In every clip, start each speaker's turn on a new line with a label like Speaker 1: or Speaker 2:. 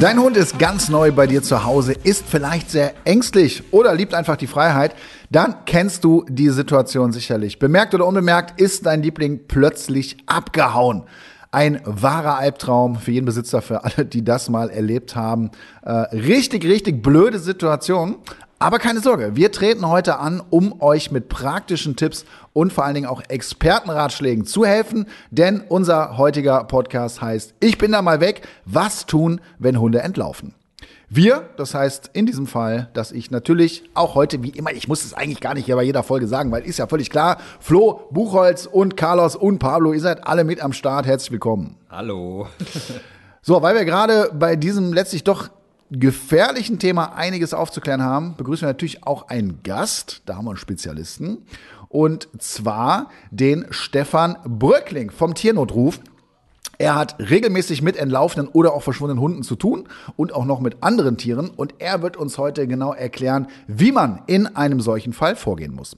Speaker 1: Dein Hund ist ganz neu bei dir zu Hause, ist vielleicht sehr ängstlich oder liebt einfach die Freiheit. Dann kennst du die Situation sicherlich. Bemerkt oder unbemerkt ist dein Liebling plötzlich abgehauen. Ein wahrer Albtraum für jeden Besitzer, für alle, die das mal erlebt haben. Äh, richtig, richtig blöde Situation. Aber keine Sorge, wir treten heute an, um euch mit praktischen Tipps und vor allen Dingen auch Expertenratschlägen zu helfen, denn unser heutiger Podcast heißt Ich bin da mal weg, was tun, wenn Hunde entlaufen. Wir, das heißt in diesem Fall, dass ich natürlich auch heute, wie immer, ich muss es eigentlich gar nicht hier bei jeder Folge sagen, weil ist ja völlig klar, Flo, Buchholz und Carlos und Pablo, ihr seid alle mit am Start. Herzlich willkommen.
Speaker 2: Hallo.
Speaker 1: So, weil wir gerade bei diesem letztlich doch gefährlichen Thema einiges aufzuklären haben, begrüßen wir natürlich auch einen Gast, da haben wir einen Spezialisten, und zwar den Stefan Bröckling vom Tiernotruf. Er hat regelmäßig mit entlaufenen oder auch verschwundenen Hunden zu tun und auch noch mit anderen Tieren. Und er wird uns heute genau erklären, wie man in einem solchen Fall vorgehen muss.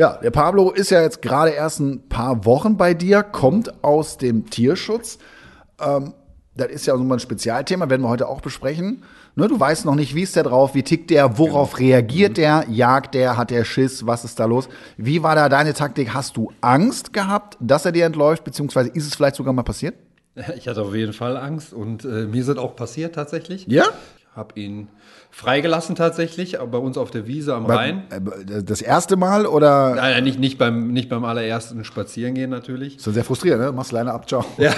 Speaker 1: Ja, der Pablo ist ja jetzt gerade erst ein paar Wochen bei dir, kommt aus dem Tierschutz. Ähm, das ist ja so ein Spezialthema, werden wir heute auch besprechen. Ne, du weißt noch nicht, wie ist der drauf, wie tickt der, worauf genau. reagiert der, jagt der, hat der Schiss, was ist da los? Wie war da deine Taktik? Hast du Angst gehabt, dass er dir entläuft, beziehungsweise ist es vielleicht sogar mal passiert?
Speaker 2: Ich hatte auf jeden Fall Angst und äh, mir ist das auch passiert tatsächlich.
Speaker 1: Ja?
Speaker 2: Habe ihn freigelassen tatsächlich, bei uns auf der Wiese am Rhein.
Speaker 1: Äh, das erste Mal oder?
Speaker 2: Nein, nicht, nicht, beim, nicht beim allerersten Spazierengehen natürlich.
Speaker 1: Ist ja sehr frustrierend, ne? Machst alleine ab, ciao.
Speaker 2: Ja,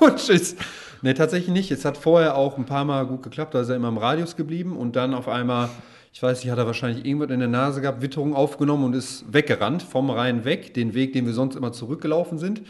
Speaker 2: und tschüss. Nee, tatsächlich nicht. Es hat vorher auch ein paar Mal gut geklappt, da ist er immer im Radius geblieben und dann auf einmal, ich weiß nicht, hat er wahrscheinlich irgendwas in der Nase gehabt, Witterung aufgenommen und ist weggerannt, vom Rhein weg, den Weg, den wir sonst immer zurückgelaufen sind.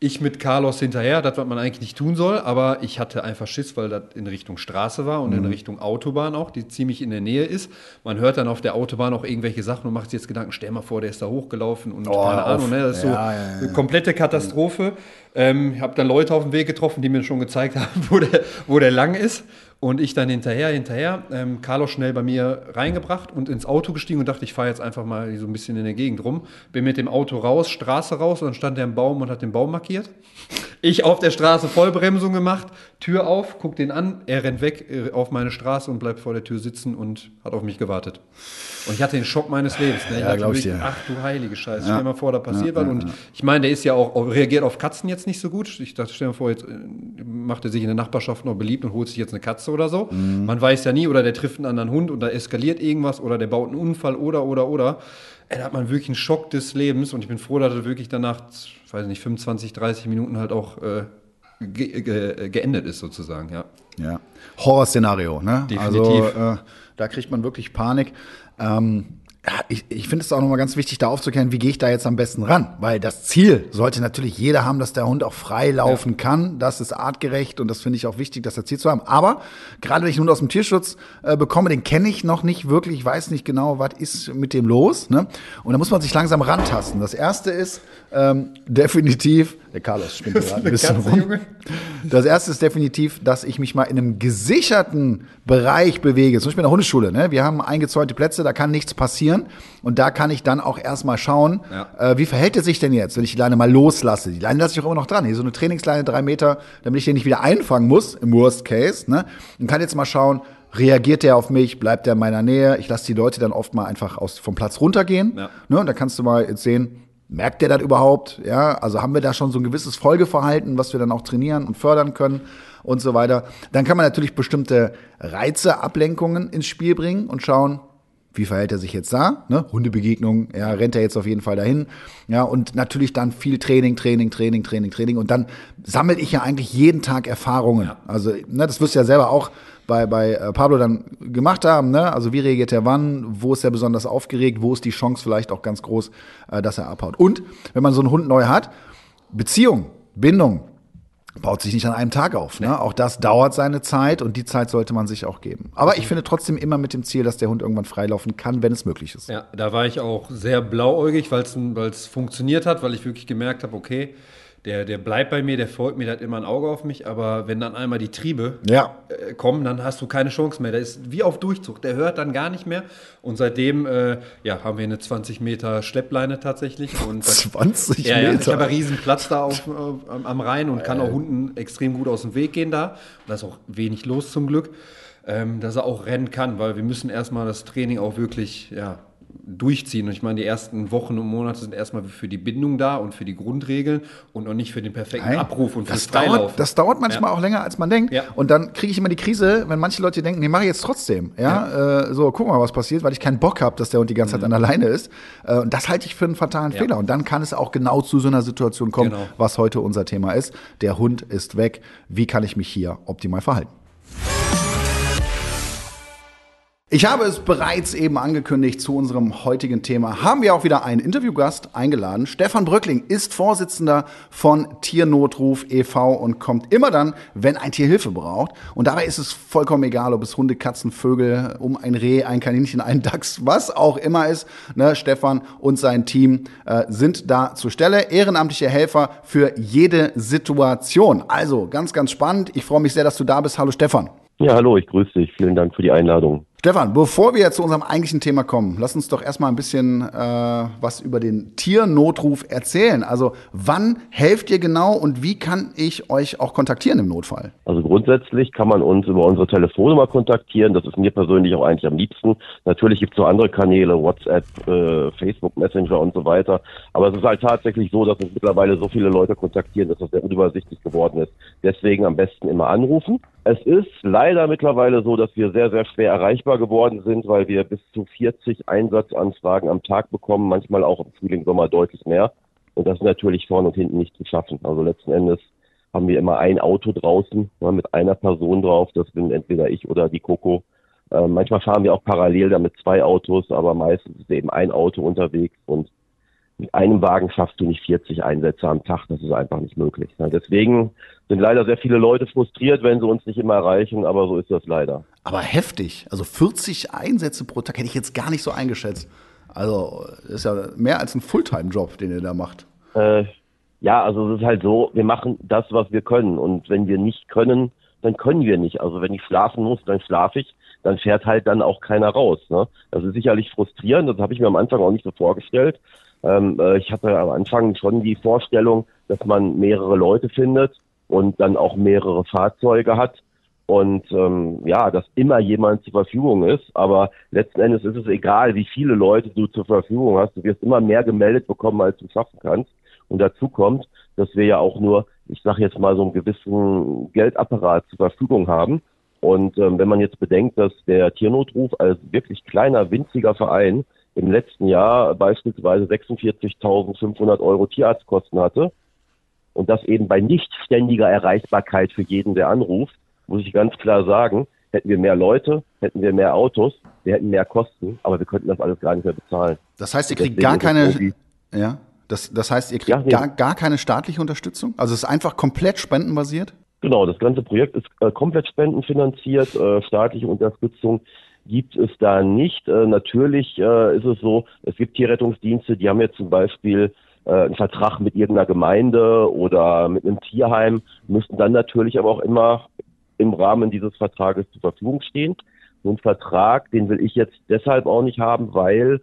Speaker 2: Ich mit Carlos hinterher, das, was man eigentlich nicht tun soll, aber ich hatte einfach Schiss, weil das in Richtung Straße war und mhm. in Richtung Autobahn auch, die ziemlich in der Nähe ist. Man hört dann auf der Autobahn auch irgendwelche Sachen und macht sich jetzt Gedanken, stell mal vor, der ist da hochgelaufen und oh, keine Ahnung, ne? das ist ja, so ja, ja, eine komplette Katastrophe. Ähm, ich habe dann Leute auf dem Weg getroffen, die mir schon gezeigt haben, wo der, wo der lang ist. Und ich dann hinterher, hinterher, ähm, Carlos schnell bei mir reingebracht und ins Auto gestiegen und dachte, ich fahre jetzt einfach mal so ein bisschen in der Gegend rum. Bin mit dem Auto raus, Straße raus und dann stand der im Baum und hat den Baum markiert. Ich auf der Straße Vollbremsung gemacht, Tür auf, guck den an, er rennt weg äh, auf meine Straße und bleibt vor der Tür sitzen und hat auf mich gewartet. Und ich hatte den Schock meines Lebens. Ne? Ich ja, dachte, ich ach du heilige Scheiße, ja. stell dir mal vor, da passiert ja, was. Und ich meine, der ist ja auch, reagiert auf Katzen jetzt nicht so gut. Ich dachte, stell dir mal vor, jetzt äh, macht er sich in der Nachbarschaft noch beliebt und holt sich jetzt eine Katze oder so. Mhm. Man weiß ja nie, oder der trifft einen anderen Hund und da eskaliert irgendwas oder der baut einen Unfall oder, oder, oder. Ey, da hat man wirklich einen Schock des Lebens und ich bin froh, dass er wirklich danach, weiß nicht, 25, 30 Minuten halt auch äh, ge ge geendet ist sozusagen, ja.
Speaker 1: Ja, Horrorszenario, ne?
Speaker 2: Definitiv.
Speaker 1: Also, äh, da kriegt man wirklich Panik. Ähm, ich, ich finde es auch nochmal ganz wichtig, da aufzuklären, wie gehe ich da jetzt am besten ran? Weil das Ziel sollte natürlich jeder haben, dass der Hund auch frei laufen ja. kann. Das ist artgerecht und das finde ich auch wichtig, das Ziel zu haben. Aber gerade wenn ich einen Hund aus dem Tierschutz äh, bekomme, den kenne ich noch nicht wirklich, ich weiß nicht genau, was ist mit dem los. Ne? Und da muss man sich langsam rantasten. Das erste ist ähm, definitiv, der Carlos spinnt gerade ein bisschen Katze, rum. Junge. Das erste ist definitiv, dass ich mich mal in einem gesicherten Bereich bewege. Zum Beispiel in der Hundeschule. Ne? Wir haben eingezäunte Plätze, da kann nichts passieren. Und da kann ich dann auch erstmal schauen, ja. äh, wie verhält er sich denn jetzt, wenn ich die Leine mal loslasse. Die Leine lasse ich auch immer noch dran. Hier so eine Trainingsleine, drei Meter, damit ich den nicht wieder einfangen muss, im Worst Case. Ne? Und kann jetzt mal schauen, reagiert der auf mich, bleibt der in meiner Nähe. Ich lasse die Leute dann oft mal einfach aus, vom Platz runtergehen. Ja. Ne? Und da kannst du mal jetzt sehen, Merkt der das überhaupt? Ja, also haben wir da schon so ein gewisses Folgeverhalten, was wir dann auch trainieren und fördern können und so weiter. Dann kann man natürlich bestimmte Reize, Ablenkungen ins Spiel bringen und schauen, wie verhält er sich jetzt da? Ne? Hundebegegnung, ja, rennt er jetzt auf jeden Fall dahin. Ja, und natürlich dann viel Training, Training, Training, Training, Training. Und dann sammle ich ja eigentlich jeden Tag Erfahrungen. Ja. Also, ne, das wirst du ja selber auch bei, bei äh, Pablo dann gemacht haben. Ne? Also wie reagiert er wann, wo ist er besonders aufgeregt, wo ist die Chance vielleicht auch ganz groß, äh, dass er abhaut. Und wenn man so einen Hund neu hat, Beziehung, Bindung, baut sich nicht an einem Tag auf. Ne? Auch das dauert seine Zeit und die Zeit sollte man sich auch geben. Aber ich finde trotzdem immer mit dem Ziel, dass der Hund irgendwann freilaufen kann, wenn es möglich ist.
Speaker 2: Ja, da war ich auch sehr blauäugig, weil es funktioniert hat, weil ich wirklich gemerkt habe, okay, der, der bleibt bei mir, der folgt mir, der hat immer ein Auge auf mich, aber wenn dann einmal die Triebe
Speaker 1: Ja.
Speaker 2: äh, kommen, dann hast du keine Chance mehr. Der ist wie auf Durchzug, der hört dann gar nicht mehr. Und seitdem äh, ja, haben wir eine 20 Meter Schleppleine tatsächlich. Und das,
Speaker 1: 20
Speaker 2: ja, ja, ich
Speaker 1: Meter.
Speaker 2: habe einen riesen Platz da auf, äh, am- am Rhein und kann auch Hunden extrem gut aus dem Weg gehen da. Und da ist auch wenig los zum Glück, ähm, dass er auch rennen kann, weil wir müssen erstmal das Training auch wirklich ja, durchziehen. Und ich meine, die ersten Wochen und Monate sind erstmal für die Bindung da und für die Grundregeln und noch nicht für den perfekten
Speaker 1: Nein,
Speaker 2: Abruf und
Speaker 1: das
Speaker 2: fürs Freilaufen.
Speaker 1: dauert, das dauert manchmal auch länger, als man denkt.
Speaker 2: Ja.
Speaker 1: Und dann kriege ich immer die Krise, wenn manche Leute denken, nee, mache ich jetzt trotzdem. Ja, Äh, so, guck mal, was passiert, weil ich keinen Bock habe, dass der Hund die ganze Zeit an der Leine ist. Äh, und das halte ich für einen fatalen
Speaker 2: Ja.
Speaker 1: Fehler. Und dann kann es auch genau zu so einer Situation kommen,
Speaker 2: Genau.
Speaker 1: was heute unser Thema ist. Der Hund ist weg. Wie kann ich mich hier optimal verhalten? Ich habe es bereits eben angekündigt zu unserem heutigen Thema. Haben wir auch wieder einen Interviewgast eingeladen. Stefan Bröckling ist Vorsitzender von Tiernotruf e.V. und kommt immer dann, wenn ein Tier Hilfe braucht. Und dabei ist es vollkommen egal, ob es Hunde, Katzen, Vögel, um ein Reh, ein Kaninchen, ein Dachs, was auch immer ist. Ne, Stefan und sein Team äh, sind da zur Stelle. Ehrenamtliche Helfer für jede Situation. Also ganz, ganz spannend. Ich freue mich sehr, dass du da bist. Hallo Stefan.
Speaker 3: Ja, hallo, ich grüße dich. Vielen Dank für die Einladung.
Speaker 1: Stefan, bevor wir zu unserem eigentlichen Thema kommen, lass uns doch erstmal ein bisschen äh, was über den Tiernotruf erzählen. Also wann helft ihr genau und wie kann ich euch auch kontaktieren im Notfall?
Speaker 3: Also grundsätzlich kann man uns über unsere Telefonnummer kontaktieren. Das ist mir persönlich auch eigentlich am liebsten. Natürlich gibt es noch andere Kanäle, WhatsApp, äh, Facebook Messenger und so weiter. Aber es ist halt tatsächlich so, dass uns mittlerweile so viele Leute kontaktieren, dass das sehr unübersichtlich geworden ist. Deswegen am besten immer anrufen. Es ist leider mittlerweile so, dass wir sehr, sehr schwer erreichbar geworden sind, weil wir bis zu 40 Einsatzanfragen am Tag bekommen, manchmal auch im Frühling, Sommer deutlich mehr. Und das ist natürlich vorne und hinten nicht zu schaffen. Also letzten Endes haben wir immer ein Auto draußen ja, mit einer Person drauf. Das bin entweder ich oder die Coco. Äh, manchmal fahren wir auch parallel damit zwei Autos, aber meistens ist eben ein Auto unterwegs und mit einem Wagen schaffst du nicht 40 Einsätze am Tag. Das ist einfach nicht möglich. Deswegen sind leider sehr viele Leute frustriert, wenn sie uns nicht immer erreichen, aber so ist das leider.
Speaker 1: Aber heftig. Also 40 Einsätze pro Tag hätte ich jetzt gar nicht so eingeschätzt. Also das ist ja mehr als ein Fulltime-Job, den ihr da macht.
Speaker 3: Äh, ja, also es ist halt so, wir machen das, was wir können. Und wenn wir nicht können, dann können wir nicht. Also wenn ich schlafen muss, dann schlafe ich. Dann fährt halt dann auch keiner raus. Ne? Das ist sicherlich frustrierend. Das habe ich mir am Anfang auch nicht so vorgestellt. Ähm, äh, ich hatte am Anfang schon die Vorstellung, dass man mehrere Leute findet und dann auch mehrere Fahrzeuge hat und ähm, ja, dass immer jemand zur Verfügung ist. Aber letzten Endes ist es egal, wie viele Leute du zur Verfügung hast. Du wirst immer mehr gemeldet bekommen, als du schaffen kannst. Und dazu kommt, dass wir ja auch nur, ich sage jetzt mal, so einen gewissen Geldapparat zur Verfügung haben. Und ähm, wenn man jetzt bedenkt, dass der Tiernotruf als wirklich kleiner, winziger Verein im letzten Jahr beispielsweise 46.500 Euro Tierarztkosten hatte und das eben bei nicht ständiger Erreichbarkeit für jeden, der anruft, muss ich ganz klar sagen, hätten wir mehr Leute, hätten wir mehr Autos, wir hätten mehr Kosten, aber wir könnten das alles gar nicht mehr bezahlen.
Speaker 1: Das heißt, ihr kriegt
Speaker 3: Deswegen
Speaker 1: gar keine. Ja. Das, das heißt, ihr kriegt
Speaker 3: Ja, nee.
Speaker 1: gar, gar keine staatliche Unterstützung? Also es ist einfach komplett spendenbasiert?
Speaker 3: Genau, das ganze Projekt ist äh, komplett spendenfinanziert. Äh, staatliche Unterstützung gibt es da nicht. Äh, natürlich äh, ist es so, es gibt Tierrettungsdienste, die haben jetzt zum Beispiel äh, einen Vertrag mit irgendeiner Gemeinde oder mit einem Tierheim, müssten dann natürlich aber auch immer im Rahmen dieses Vertrages zur Verfügung stehen. So ein Vertrag, den will ich jetzt deshalb auch nicht haben, weil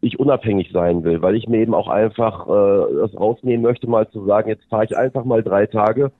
Speaker 3: ich unabhängig sein will, weil ich mir eben auch einfach äh, das rausnehmen möchte, mal zu sagen, jetzt fahre ich einfach mal drei Tage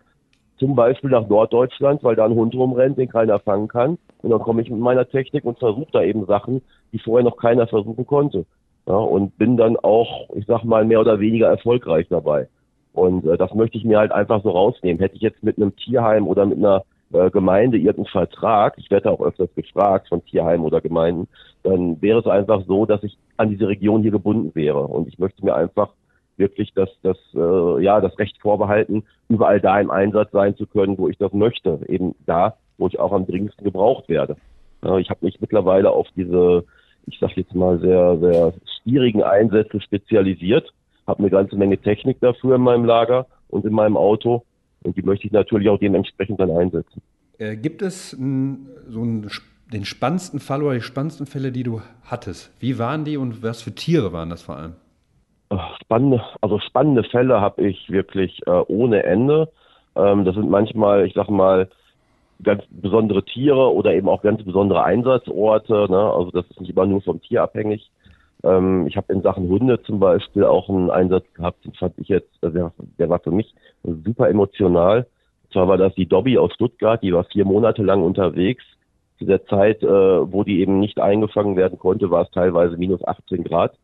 Speaker 3: zum Beispiel nach Norddeutschland, weil da ein Hund rumrennt, den keiner fangen kann. Und dann komme ich mit meiner Technik und versuche da eben Sachen, die vorher noch keiner versuchen konnte. Ja, und bin dann auch, ich sag mal, mehr oder weniger erfolgreich dabei. Und äh, das möchte ich mir halt einfach so rausnehmen. Hätte ich jetzt mit einem Tierheim oder mit einer äh, Gemeinde irgendeinen Vertrag, ich werde auch öfters gefragt von Tierheimen oder Gemeinden, dann wäre es einfach so, dass ich an diese Region hier gebunden wäre. Und ich möchte mir einfach wirklich das, das, äh, ja, das Recht vorbehalten, überall da im Einsatz sein zu können, wo ich das möchte. Eben da, wo ich auch am dringendsten gebraucht werde. Ja, ich habe mich mittlerweile auf diese, ich sag jetzt mal, sehr, sehr schwierigen Einsätze spezialisiert, habe eine ganze Menge Technik dafür in meinem Lager und in meinem Auto. Und die möchte ich natürlich auch dementsprechend dann einsetzen.
Speaker 2: Äh, gibt es n, so einen, den spannendsten Fall oder die spannendsten Fälle, die du hattest? Wie waren die und was für Tiere waren das vor allem?
Speaker 3: Spannende, also spannende Fälle habe ich wirklich äh, ohne Ende. Ähm, das sind manchmal, ich sag mal, ganz besondere Tiere oder eben auch ganz besondere Einsatzorte. Ne? Also das ist nicht immer nur vom Tier abhängig. Ähm, ich habe in Sachen Hunde zum Beispiel auch einen Einsatz gehabt, den fand ich jetzt, äh, der, der war für mich super emotional. Und zwar war das die Dobby aus Stuttgart, die war vier Monate lang unterwegs. Zu der Zeit, äh, wo die eben nicht eingefangen werden konnte, war es teilweise minus 18 Grad.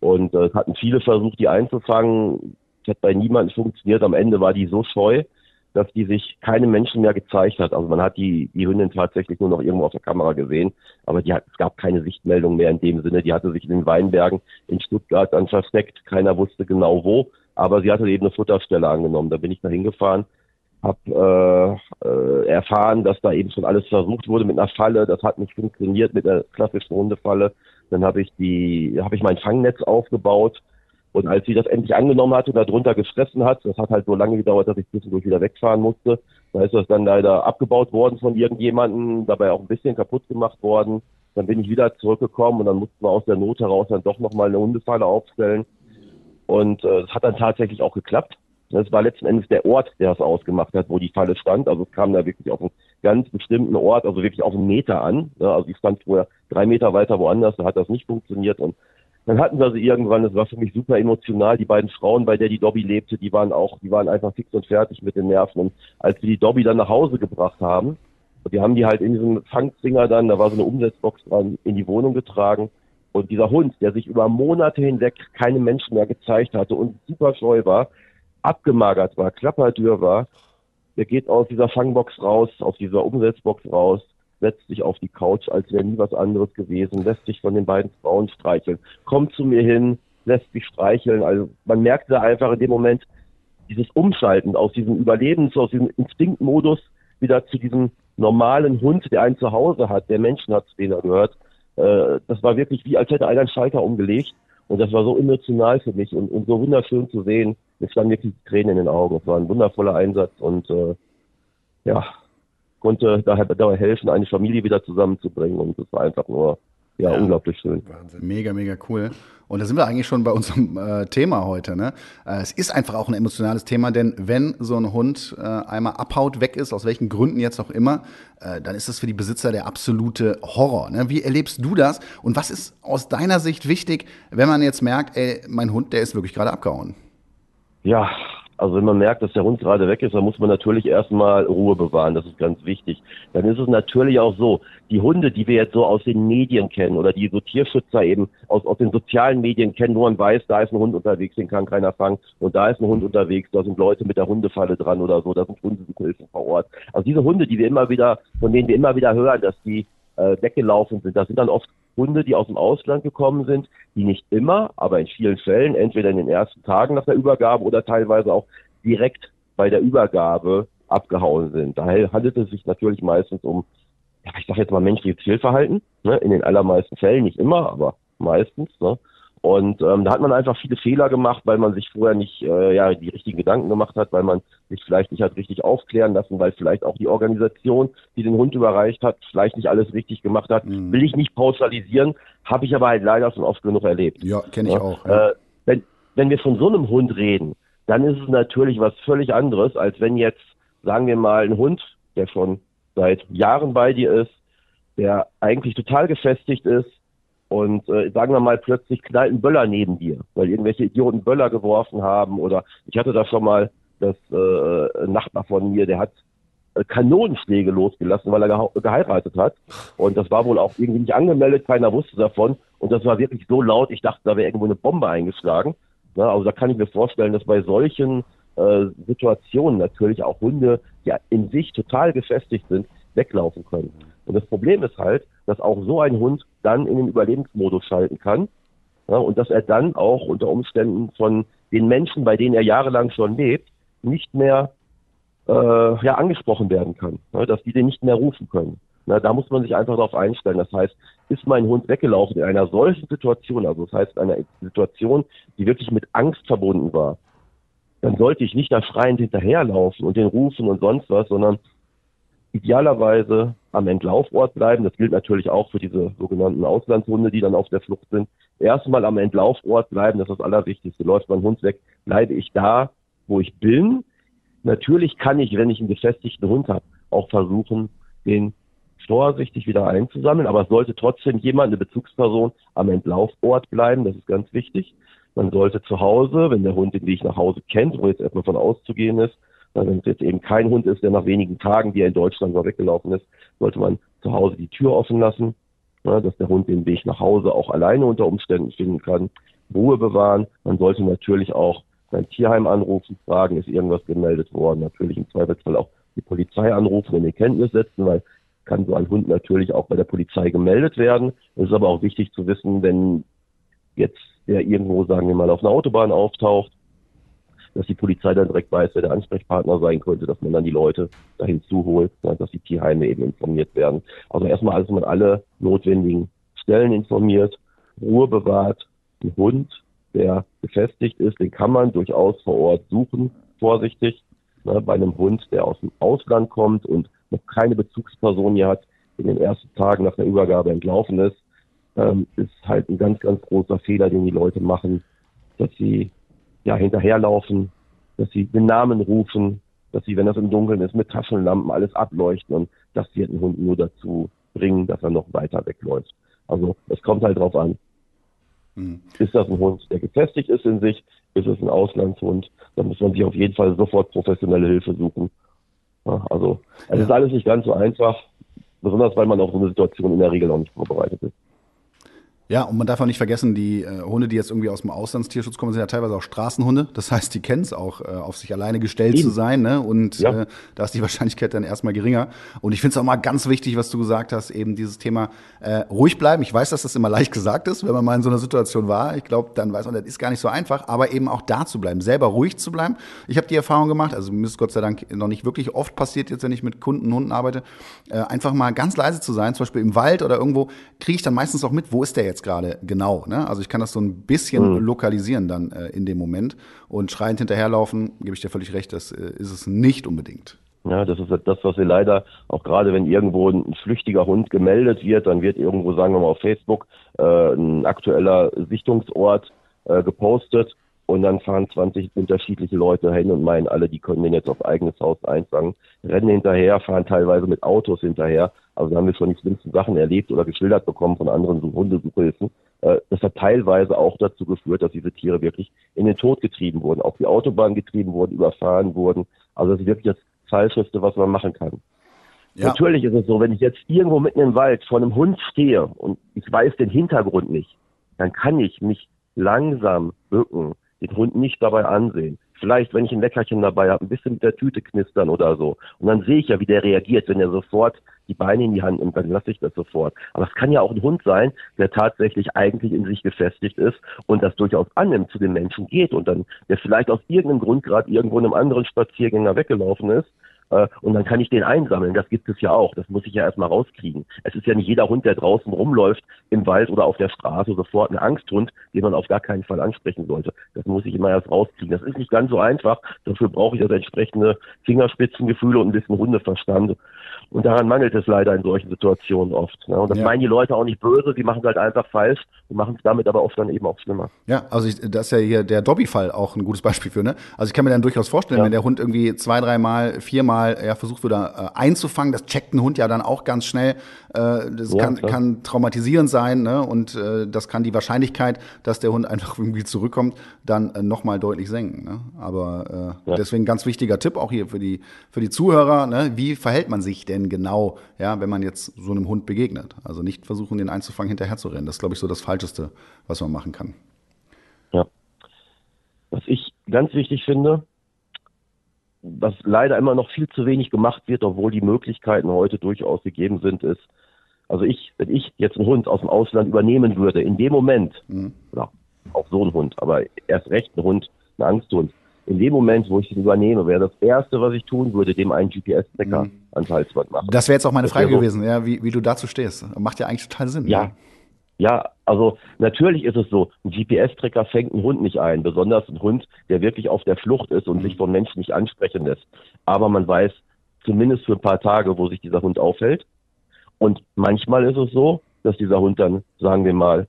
Speaker 3: Und äh, hatten viele versucht, die einzufangen. Es hat bei niemandem funktioniert. Am Ende war die so scheu, dass die sich keinem Menschen mehr gezeigt hat. Also man hat die, die Hündin tatsächlich nur noch irgendwo auf der Kamera gesehen, aber die hat, es gab keine Sichtmeldung mehr in dem Sinne. Die hatte sich in den Weinbergen in Stuttgart dann versteckt. Keiner wusste genau wo, aber sie hatte eben eine Futterstelle angenommen. Da bin ich da hingefahren, habe äh, äh, erfahren, dass da eben schon alles versucht wurde mit einer Falle. Das hat nicht funktioniert mit der klassischen Hundefalle. Dann habe ich die, habe ich mein Fangnetz aufgebaut und als sie das endlich angenommen hat und darunter gefressen hat, das hat halt so lange gedauert, dass ich zwischendurch wieder wegfahren musste. Da ist das dann leider abgebaut worden von irgendjemandem, dabei auch ein bisschen kaputt gemacht worden. Dann bin ich wieder zurückgekommen und dann mussten wir aus der Not heraus dann doch nochmal eine Hundefalle aufstellen. Und äh, es hat dann tatsächlich auch geklappt. Das war letzten Endes der Ort, der es ausgemacht hat, wo die Falle stand. Also es kam da wirklich auf einen ganz bestimmten Ort, also wirklich auf einen Meter an. Also die stand vorher drei Meter weiter woanders, da hat das nicht funktioniert. Und dann hatten wir sie irgendwann, das war für mich super emotional. Die beiden Frauen, bei der die Dobby lebte, die waren auch, die waren einfach fix und fertig mit den Nerven. Und als wir die Dobby dann nach Hause gebracht haben, und die haben die halt in diesem Fangzinger dann, da war so eine Umsetzbox dran, in die Wohnung getragen. Und dieser Hund, der sich über Monate hinweg keine Menschen mehr gezeigt hatte und super scheu war, abgemagert war, klapperdür war, der geht aus dieser Fangbox raus, aus dieser Umsetzbox raus, setzt sich auf die Couch, als wäre nie was anderes gewesen, lässt sich von den beiden Frauen streicheln, kommt zu mir hin, lässt sich streicheln. Also man merkt da einfach in dem Moment dieses Umschalten aus diesem Überlebens, aus diesem Instinktmodus wieder zu diesem normalen Hund, der ein Zuhause hat, der Menschen hat, zu denen er gehört. Äh, das war wirklich wie, als hätte einer einen Schalter umgelegt. Und das war so emotional für mich und, und so wunderschön zu sehen. Es standen wirklich Tränen in den Augen. Es war ein wundervoller Einsatz und äh, ja, konnte daher dabei helfen, eine Familie wieder zusammenzubringen. Und es war einfach nur ja, ja, unglaublich schön.
Speaker 1: Wahnsinn. Mega, mega cool. Und da sind wir eigentlich schon bei unserem äh, Thema heute. Ne? Äh, es ist einfach auch ein emotionales Thema, denn wenn so ein Hund äh, einmal abhaut, weg ist, aus welchen Gründen jetzt auch immer, äh, dann ist das für die Besitzer der absolute Horror. Ne? Wie erlebst du das? Und was ist aus deiner Sicht wichtig, wenn man jetzt merkt, ey, mein Hund, der ist wirklich gerade abgehauen?
Speaker 3: Ja, also wenn man merkt, dass der Hund gerade weg ist, dann muss man natürlich erstmal Ruhe bewahren. Das ist ganz wichtig. Dann ist es natürlich auch so, die Hunde, die wir jetzt so aus den Medien kennen oder die so Tierschützer eben aus, aus den sozialen Medien kennen, wo man weiß, da ist ein Hund unterwegs, den kann keiner fangen und da ist ein Hund unterwegs, da sind Leute mit der Hundefalle dran oder so, da sind Hundehilfen vor Ort. Also diese Hunde, die wir immer wieder, von denen wir immer wieder hören, dass die äh, weggelaufen sind, das sind dann oft Hunde, die aus dem Ausland gekommen sind, die nicht immer, aber in vielen Fällen, entweder in den ersten Tagen nach der Übergabe oder teilweise auch direkt bei der Übergabe abgehauen sind. Daher handelt es sich natürlich meistens um, ja, ich sage jetzt mal menschliches Fehlverhalten, ne? in den allermeisten Fällen, nicht immer, aber meistens. Ne? Und ähm, da hat man einfach viele Fehler gemacht, weil man sich vorher nicht äh, ja, die richtigen Gedanken gemacht hat, weil man sich vielleicht nicht hat richtig aufklären lassen, weil vielleicht auch die Organisation, die den Hund überreicht hat, vielleicht nicht alles richtig gemacht hat. Mhm. Will ich nicht pauschalisieren, habe ich aber halt leider schon oft genug erlebt.
Speaker 1: Ja, kenne ich ja? auch. Ja.
Speaker 3: Äh, wenn, wenn wir von so einem Hund reden, dann ist es natürlich was völlig anderes, als wenn jetzt, sagen wir mal, ein Hund, der schon seit Jahren bei dir ist, der eigentlich total gefestigt ist, und äh, sagen wir mal, plötzlich knallt ein Böller neben dir, weil irgendwelche Idioten Böller geworfen haben oder ich hatte da schon mal das äh, ein Nachbar von mir, der hat äh, Kanonenschläge losgelassen, weil er gehe geheiratet hat und das war wohl auch irgendwie nicht angemeldet, keiner wusste davon und das war wirklich so laut, ich dachte, da wäre irgendwo eine Bombe eingeschlagen. Ja, also da kann ich mir vorstellen, dass bei solchen äh, Situationen natürlich auch Hunde, die in sich total gefestigt sind, weglaufen können. Und das Problem ist halt, dass auch so ein Hund dann in den Überlebensmodus schalten kann ja, und dass er dann auch unter Umständen von den Menschen, bei denen er jahrelang schon lebt, nicht mehr äh, ja, angesprochen werden kann, ja, dass die den nicht mehr rufen können. Na, da muss man sich einfach darauf einstellen. Das heißt, ist mein Hund weggelaufen in einer solchen Situation, also das heißt einer Situation, die wirklich mit Angst verbunden war, dann sollte ich nicht da schreiend hinterherlaufen und den rufen und sonst was, sondern idealerweise am Entlaufort bleiben. Das gilt natürlich auch für diese sogenannten Auslandshunde, die dann auf der Flucht sind. erstmal am Entlaufort bleiben, das ist das Allerwichtigste. Läuft mein Hund weg, bleibe ich da, wo ich bin. Natürlich kann ich, wenn ich einen befestigten Hund habe, auch versuchen, den vorsichtig wieder einzusammeln, aber es sollte trotzdem jemand, eine Bezugsperson, am Entlaufort bleiben, das ist ganz wichtig. Man sollte zu Hause, wenn der Hund den Weg nach Hause kennt, wo jetzt erstmal von auszugehen ist, wenn es jetzt eben kein Hund ist, der nach wenigen Tagen, wie er in Deutschland mal weggelaufen ist, sollte man zu Hause die Tür offen lassen, dass der Hund den Weg nach Hause auch alleine unter Umständen finden kann. Ruhe bewahren. Man sollte natürlich auch sein Tierheim anrufen, fragen, ist irgendwas gemeldet worden. Natürlich im Zweifelsfall auch die Polizei anrufen und in Kenntnis setzen, weil kann so ein Hund natürlich auch bei der Polizei gemeldet werden. Es ist aber auch wichtig zu wissen, wenn jetzt der irgendwo, sagen wir mal, auf einer Autobahn auftaucht, dass die Polizei dann direkt weiß, wer der Ansprechpartner sein könnte, dass man dann die Leute dahin zuholt, dass die Tierheime eben informiert werden. Also erstmal alles man alle notwendigen Stellen informiert, Ruhe bewahrt, ein Hund, der befestigt ist, den kann man durchaus vor Ort suchen, vorsichtig. Ne, bei einem Hund, der aus dem Ausland kommt und noch keine Bezugsperson hier hat, in den ersten Tagen nach der Übergabe entlaufen ist, ähm, ist halt ein ganz, ganz großer Fehler, den die Leute machen, dass sie ja hinterherlaufen, dass sie den Namen rufen, dass sie, wenn das im Dunkeln ist, mit Taschenlampen alles ableuchten und das wird den Hund nur dazu bringen, dass er noch weiter wegläuft. Also es kommt halt drauf an. Mhm. Ist das ein Hund, der gefestigt ist in sich? Ist es ein Auslandshund? Dann muss man sich auf jeden Fall sofort professionelle Hilfe suchen. Ja, also es ja. ist alles nicht ganz so einfach, besonders weil man auf so eine Situation in der Regel auch nicht vorbereitet ist.
Speaker 1: Ja, und man darf auch nicht vergessen, die äh, Hunde, die jetzt irgendwie aus dem Auslandstierschutz kommen, sind ja teilweise auch Straßenhunde. Das heißt, die kennen es auch, äh, auf sich alleine gestellt Eben. zu sein. Ne? Und ja. äh, da ist die Wahrscheinlichkeit dann erstmal geringer. Und ich finde es auch mal ganz wichtig, was du gesagt hast, eben dieses Thema äh, ruhig bleiben. Ich weiß, dass das immer leicht gesagt ist, wenn man mal in so einer Situation war. Ich glaube, dann weiß man, das ist gar nicht so einfach. Aber eben auch da zu bleiben, selber ruhig zu bleiben. Ich habe die Erfahrung gemacht, also mir ist Gott sei Dank noch nicht wirklich oft passiert, jetzt wenn ich mit Kunden, Hunden arbeite, äh, einfach mal ganz leise zu sein, zum Beispiel im Wald oder irgendwo, kriege ich dann meistens auch mit, wo ist der jetzt gerade genau Ne? Also ich kann das so ein bisschen mhm. lokalisieren dann äh, in dem Moment. Und schreiend hinterherlaufen, gebe ich dir völlig recht, das äh, ist es nicht unbedingt.
Speaker 3: Ja, das ist das, was wir leider auch gerade, wenn irgendwo ein flüchtiger Hund gemeldet wird, dann wird irgendwo, sagen wir mal, auf Facebook äh, ein aktueller Sichtungsort äh, gepostet und dann fahren 20 unterschiedliche Leute hin und meinen alle, die können den jetzt auf eigenes Haus einfangen, rennen hinterher, fahren teilweise mit Autos hinterher. Also da haben wir schon die schlimmsten Sachen erlebt oder geschildert bekommen von anderen Hundesuchhilfen. Äh, das hat teilweise auch dazu geführt, dass diese Tiere wirklich in den Tod getrieben wurden, auf die Autobahn getrieben wurden, überfahren wurden. Also das ist wirklich das Falscheste, was man machen kann. Ja. Natürlich ist es so, wenn ich jetzt irgendwo mitten im Wald vor einem Hund stehe und ich weiß den Hintergrund nicht, dann kann ich mich langsam bücken, den Hund nicht dabei ansehen. Vielleicht, wenn ich ein Leckerchen dabei habe, ein bisschen mit der Tüte knistern oder so. Und dann sehe ich ja, wie der reagiert. Wenn er sofort die Beine in die Hand nimmt, dann lasse ich das sofort. Aber es kann ja auch ein Hund sein, der tatsächlich eigentlich in sich gefestigt ist und das durchaus annimmt, zu den Menschen geht und dann, der vielleicht aus irgendeinem Grund gerade irgendwo einem anderen Spaziergänger weggelaufen ist und dann kann ich den einsammeln. Das gibt es ja auch. Das muss ich ja erstmal rauskriegen. Es ist ja nicht jeder Hund, der draußen rumläuft im Wald oder auf der Straße sofort ein Angsthund, den man auf gar keinen Fall ansprechen sollte. Das muss ich immer erst rauskriegen. Das ist nicht ganz so einfach. Dafür brauche ich also entsprechende Fingerspitzengefühle und ein bisschen Hundeverstand. Und daran mangelt es leider in solchen Situationen oft. Ne? Und das ja. meinen die Leute auch nicht böse, die machen es halt einfach falsch und machen es damit aber oft dann eben auch schlimmer.
Speaker 1: Ja, also ich, das ist ja hier der Dobby-Fall auch ein gutes Beispiel für, ne? Also ich kann mir dann durchaus vorstellen, ja. wenn der Hund irgendwie zwei, dreimal, viermal ja, versucht wird, äh, einzufangen, das checkt ein Hund ja dann auch ganz schnell. Äh, das ja, kann, kann traumatisierend sein, ne? Und äh, das kann die Wahrscheinlichkeit, dass der Hund einfach irgendwie zurückkommt, dann äh, nochmal deutlich senken. Ne? Aber äh, deswegen ganz wichtiger Tipp auch hier für die, für die Zuhörer, ne? Wie verhält man sich denn? denn genau, ja, wenn man jetzt so einem Hund begegnet? Also nicht versuchen, den einzufangen, hinterher zu rennen. Das ist, glaube ich, so das Falscheste, was man machen kann.
Speaker 3: Ja. Was ich ganz wichtig finde, was leider immer noch viel zu wenig gemacht wird, obwohl die Möglichkeiten heute durchaus gegeben sind, ist, also ich, wenn ich jetzt einen Hund aus dem Ausland übernehmen würde, in dem Moment, mhm. oder auch so ein Hund, aber erst recht ein Hund, ein Angsthund, in dem Moment, wo ich ihn übernehme, wäre das Erste, was ich tun würde, dem einen GPS-Tracker mhm. ans Halsband machen.
Speaker 1: Das wäre jetzt auch meine Frage gewesen, ja, wie, wie du dazu stehst. Macht ja eigentlich total Sinn.
Speaker 3: Ja. ja. Ja, also natürlich ist es so, ein GPS-Tracker fängt einen Hund nicht ein, besonders ein Hund, der wirklich auf der Flucht ist und mhm. sich vom Menschen nicht ansprechen lässt. Aber man weiß zumindest für ein paar Tage, wo sich dieser Hund aufhält. Und manchmal ist es so, dass dieser Hund dann, sagen wir mal,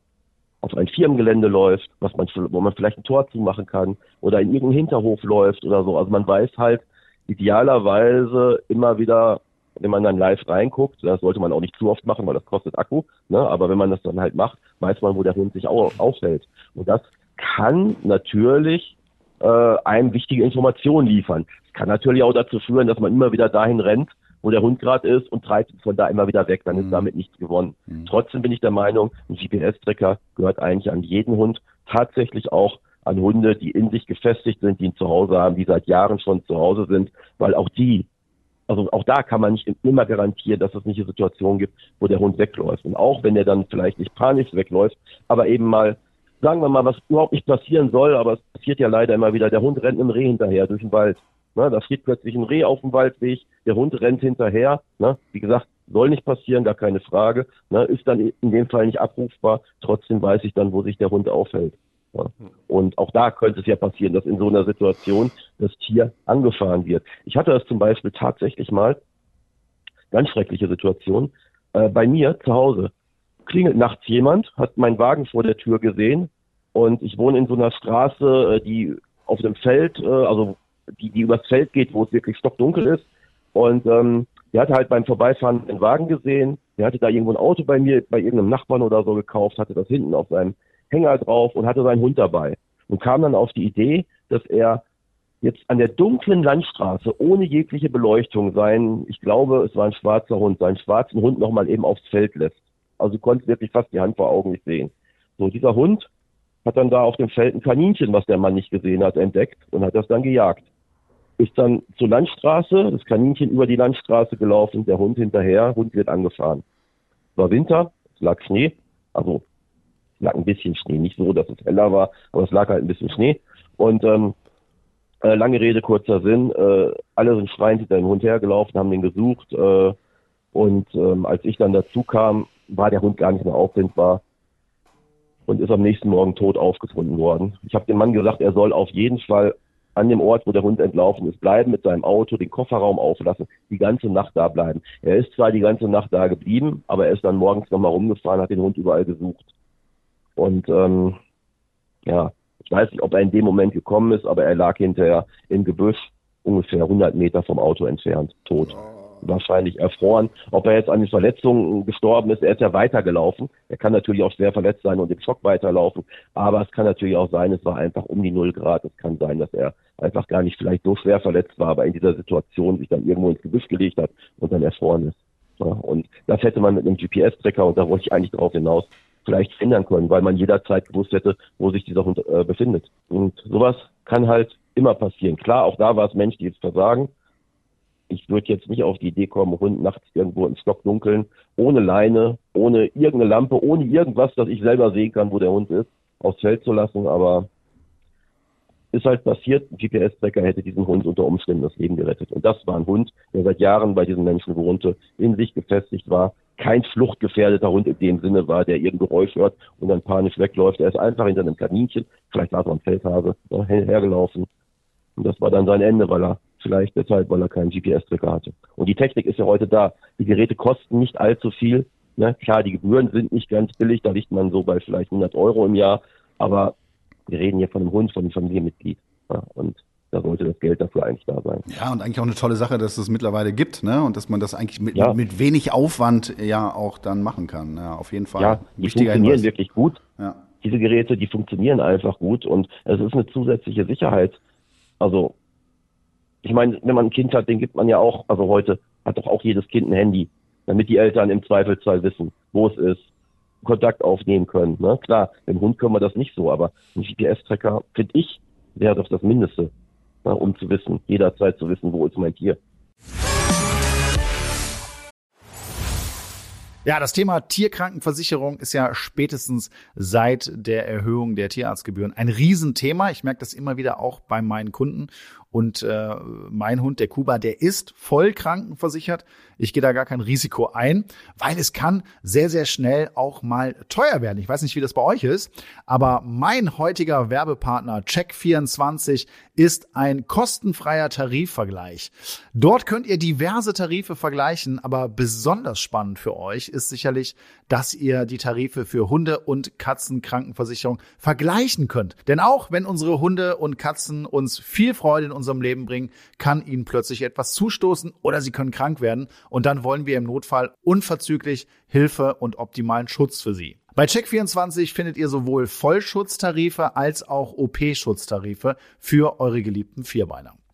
Speaker 3: auf ein Firmengelände läuft, was man, wo man vielleicht ein Tor zumachen kann oder in irgendeinen Hinterhof läuft oder so. Also man weiß halt idealerweise immer wieder, wenn man dann live reinguckt, das sollte man auch nicht zu oft machen, weil das kostet Akku, ne? aber wenn man das dann halt macht, weiß man, wo der Hund sich auch aufhält. Und das kann natürlich äh, einem wichtige Informationen liefern. Es kann natürlich auch dazu führen, dass man immer wieder dahin rennt, wo der Hund gerade ist und treibt von da immer wieder weg. Dann ist mhm. damit nichts gewonnen. Mhm. Trotzdem bin ich der Meinung, ein GPS-Tracker gehört eigentlich an jeden Hund, tatsächlich auch an Hunde, die in sich gefestigt sind, die ihn zu Hause haben, die seit Jahren schon zu Hause sind, weil auch die, also auch da kann man nicht immer garantieren, dass es nicht eine Situation gibt, wo der Hund wegläuft. Und auch wenn er dann vielleicht nicht panisch wegläuft, aber eben mal, sagen wir mal, was überhaupt nicht passieren soll, aber es passiert ja leider immer wieder, der Hund rennt einem Reh hinterher durch den Wald. Ne, da steht plötzlich ein Reh auf dem Waldweg, der Hund rennt hinterher. Ne, wie gesagt, soll nicht passieren, gar keine Frage. Ne, ist dann in dem Fall nicht abrufbar. Trotzdem weiß ich dann, wo sich der Hund aufhält. Ja. Und auch da könnte es ja passieren, dass in so einer Situation das Tier angefahren wird. Ich hatte das zum Beispiel tatsächlich mal, ganz schreckliche Situation, äh, bei mir zu Hause. Klingelt nachts jemand, hat meinen Wagen vor der Tür gesehen und ich wohne in so einer Straße, äh, die auf dem Feld, äh, also die, die übers Feld geht, wo es wirklich stockdunkel ist. Und ähm, der hatte halt beim Vorbeifahren einen Wagen gesehen. Der hatte da irgendwo ein Auto bei mir, bei irgendeinem Nachbarn oder so gekauft, hatte das hinten auf seinem Hänger drauf und hatte seinen Hund dabei. Und kam dann auf die Idee, dass er jetzt an der dunklen Landstraße ohne jegliche Beleuchtung seinen, ich glaube, es war ein schwarzer Hund, seinen schwarzen Hund nochmal eben aufs Feld lässt. Also du konntest wirklich fast die Hand vor Augen nicht sehen. So, dieser Hund hat dann da auf dem Feld ein Kaninchen, was der Mann nicht gesehen hat, entdeckt und hat das dann gejagt ist dann zur Landstraße, das Kaninchen über die Landstraße gelaufen, der Hund hinterher, Hund wird angefahren. War Winter, es lag Schnee, also lag ein bisschen Schnee, nicht so, dass es heller war, aber es lag halt ein bisschen Schnee. Und ähm, äh, lange Rede, kurzer Sinn, äh, alle sind schreiend hinter dem Hund hergelaufen, haben den gesucht äh, und ähm, als ich dann dazu kam, war der Hund gar nicht mehr auffindbar und ist am nächsten Morgen tot aufgefunden worden. Ich habe dem Mann gesagt, er soll auf jeden Fall an dem Ort, wo der Hund entlaufen ist, bleiben mit seinem Auto, den Kofferraum auflassen, die ganze Nacht da bleiben. Er ist zwar die ganze Nacht da geblieben, aber er ist dann morgens nochmal rumgefahren, hat den Hund überall gesucht. Und ähm, ja, ich weiß nicht, ob er in dem Moment gekommen ist, aber er lag hinterher im Gebüsch, ungefähr 100 Meter vom Auto entfernt, tot. Wahrscheinlich erfroren. Ob er jetzt an den Verletzungen gestorben ist, er ist ja weitergelaufen. Er kann natürlich auch schwer verletzt sein und im Schock weiterlaufen. Aber es kann natürlich auch sein, es war einfach um die Null Grad. Es kann sein, dass er einfach gar nicht vielleicht so schwer verletzt war, aber in dieser Situation sich dann irgendwo ins Gebüsch gelegt hat und dann erfroren ist. Ja, und das hätte man mit einem GPS-Tracker, und da wollte ich eigentlich darauf hinaus, vielleicht ändern können, weil man jederzeit gewusst hätte, wo sich dieser Hund äh, befindet. Und sowas kann halt immer passieren. Klar, auch da war es menschliches Versagen, ich würde jetzt nicht auf die Idee kommen, Hund nachts irgendwo im Stockdunkeln, ohne Leine, ohne irgendeine Lampe, ohne irgendwas, dass ich selber sehen kann, wo der Hund ist, aufs Feld zu lassen, aber ist halt passiert, ein GPS-Tracker hätte diesen Hund unter Umständen das Leben gerettet. Und das war ein Hund, der seit Jahren bei diesen Menschen wohnte, in sich gefestigt war, kein fluchtgefährdeter Hund in dem Sinne war, der irgendein Geräusch hört und dann panisch wegläuft. Er ist einfach hinter einem Kaninchen, vielleicht war es ein Feldhase, ne, hergelaufen. Und das war dann sein Ende, weil er vielleicht deshalb, weil er keinen GPS-Tracker hatte. Und die Technik ist ja heute da. Die Geräte kosten nicht allzu viel. Ne? Klar, die Gebühren sind nicht ganz billig, da liegt man so bei vielleicht 100 Euro im Jahr, aber wir reden hier von einem Hund, von einem Familienmitglied. Ja? Und da sollte das Geld dafür eigentlich da sein.
Speaker 1: Ja, und eigentlich auch eine tolle Sache, dass es mittlerweile gibt, ne? Und dass man das eigentlich mit, ja. mit wenig Aufwand ja auch dann machen kann. Ja, auf jeden Fall.
Speaker 3: Ja, die funktionieren Hinweis. wirklich gut. Ja. Diese Geräte, die funktionieren einfach gut und es ist eine zusätzliche Sicherheit. Also ich meine, wenn man ein Kind hat, den gibt man ja auch, also heute hat doch auch jedes Kind ein Handy, damit die Eltern im Zweifelsfall wissen, wo es ist, Kontakt aufnehmen können. Ne? Klar, mit dem Hund können wir das nicht so, aber ein GPS-Tracker, finde ich, wäre doch das Mindeste, ne? um zu wissen, jederzeit zu wissen, wo ist mein Tier.
Speaker 1: Ja, das Thema Tierkrankenversicherung ist ja spätestens seit der Erhöhung der Tierarztgebühren ein Riesenthema. Ich merke das immer wieder auch bei meinen Kunden. Und äh, mein Hund, der Kuba, der ist voll krankenversichert. Ich gehe da gar kein Risiko ein, weil es kann sehr, sehr schnell auch mal teuer werden. Ich weiß nicht, wie das bei euch ist, aber mein heutiger Werbepartner Check24 ist ein kostenfreier Tarifvergleich. Dort könnt ihr diverse Tarife vergleichen, aber besonders spannend für euch ist sicherlich, dass ihr die Tarife für Hunde- und Katzenkrankenversicherung vergleichen könnt. Denn auch wenn unsere Hunde und Katzen uns viel Freude in unserem Leben bringen, kann ihnen plötzlich etwas zustoßen oder sie können krank werden. Und dann wollen wir im Notfall unverzüglich Hilfe und optimalen Schutz für sie. Bei Check24 findet ihr sowohl Vollschutztarife als auch OP-Schutztarife für eure geliebten Vierbeiner.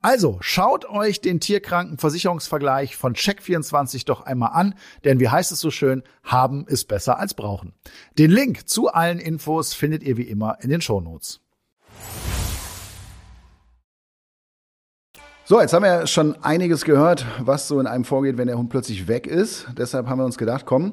Speaker 1: Also schaut euch den Tierkrankenversicherungsvergleich von Check24 doch einmal an, denn wie heißt es so schön, haben ist besser als brauchen. Den Link zu allen Infos findet ihr wie immer in den Shownotes. So, jetzt haben wir schon einiges gehört, was so in einem vorgeht, wenn der Hund plötzlich weg ist. Deshalb haben wir uns gedacht, komm,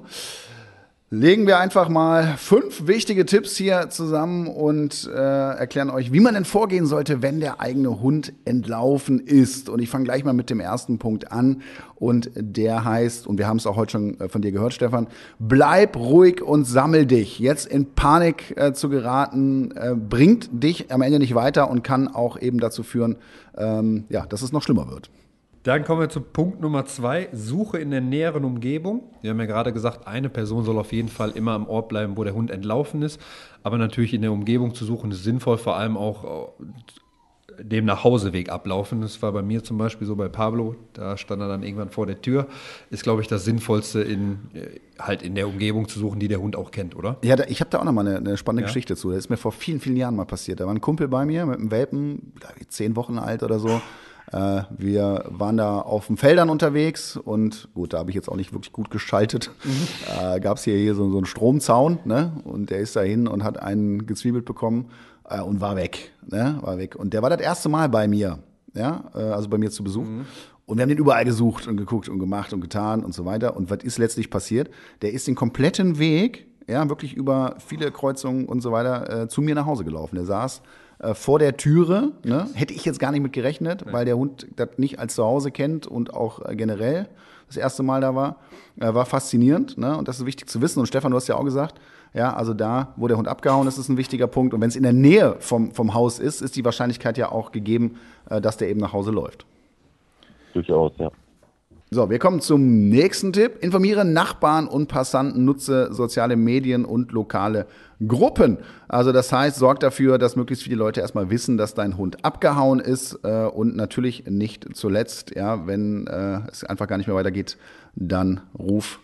Speaker 1: legen wir einfach mal fünf wichtige Tipps hier zusammen und äh, erklären euch, wie man denn vorgehen sollte, wenn der eigene Hund entlaufen ist. Und ich fange gleich mal mit dem ersten Punkt an. Und der heißt, und wir haben es auch heute schon äh, von dir gehört, Stefan, bleib ruhig und sammel dich. Jetzt in Panik äh, zu geraten, äh, bringt dich am Ende nicht weiter und kann auch eben dazu führen, ähm, ja, dass es noch schlimmer wird.
Speaker 2: Dann kommen wir zu Punkt Nummer zwei, Suche in der näheren Umgebung. Wir haben ja gerade gesagt, eine Person soll auf jeden Fall immer am Ort bleiben, wo der Hund entlaufen ist. Aber natürlich in der Umgebung zu suchen ist sinnvoll, vor allem auch äh, dem Nachhauseweg ablaufen. Das war bei mir zum Beispiel so bei Pablo, da stand er dann irgendwann vor der Tür. Ist, glaube ich, das Sinnvollste, in, äh, halt in der Umgebung zu suchen, die der Hund auch kennt, oder?
Speaker 1: Ja, da, ich habe da auch noch mal eine, eine spannende ja? Geschichte zu. Das ist mir vor vielen, vielen Jahren mal passiert. Da war ein Kumpel bei mir mit einem Welpen, zehn Wochen alt oder so. Äh, wir waren da auf den Feldern unterwegs und gut, da habe ich jetzt auch nicht wirklich gut geschaltet. Mhm. Äh, Gab es hier, hier so, so einen Stromzaun ne? und der ist dahin und hat einen gezwiebelt bekommen äh, und war weg. Ne? War weg. Und der war das erste Mal bei mir, ja, äh, also bei mir zu Besuch. Mhm. Und wir haben den überall gesucht und geguckt und gemacht und getan und so weiter. Und was ist letztlich passiert? Der ist den kompletten Weg, ja, wirklich über viele Kreuzungen und so weiter, äh, zu mir nach Hause gelaufen. Der saß äh, vor der Türe. Ne? Hätte ich jetzt gar nicht mit gerechnet, weil der Hund das nicht als Zuhause kennt und auch äh, generell das erste Mal da war. Äh, war faszinierend ne? und das ist wichtig zu wissen. Und Stefan, du hast ja auch gesagt, ja, also da, wo der Hund abgehauen ist, ist ein wichtiger Punkt. Und wenn es in der Nähe vom, vom Haus ist, ist die Wahrscheinlichkeit ja auch gegeben, äh, dass der eben nach Hause läuft.
Speaker 3: Durchaus, ja.
Speaker 1: So, wir kommen zum nächsten Tipp. Informiere Nachbarn und Passanten, nutze soziale Medien und lokale Gruppen. Also das heißt, sorg dafür, dass möglichst viele Leute erstmal wissen, dass dein Hund abgehauen ist äh, und natürlich nicht zuletzt, ja, wenn äh, es einfach gar nicht mehr weitergeht, dann ruf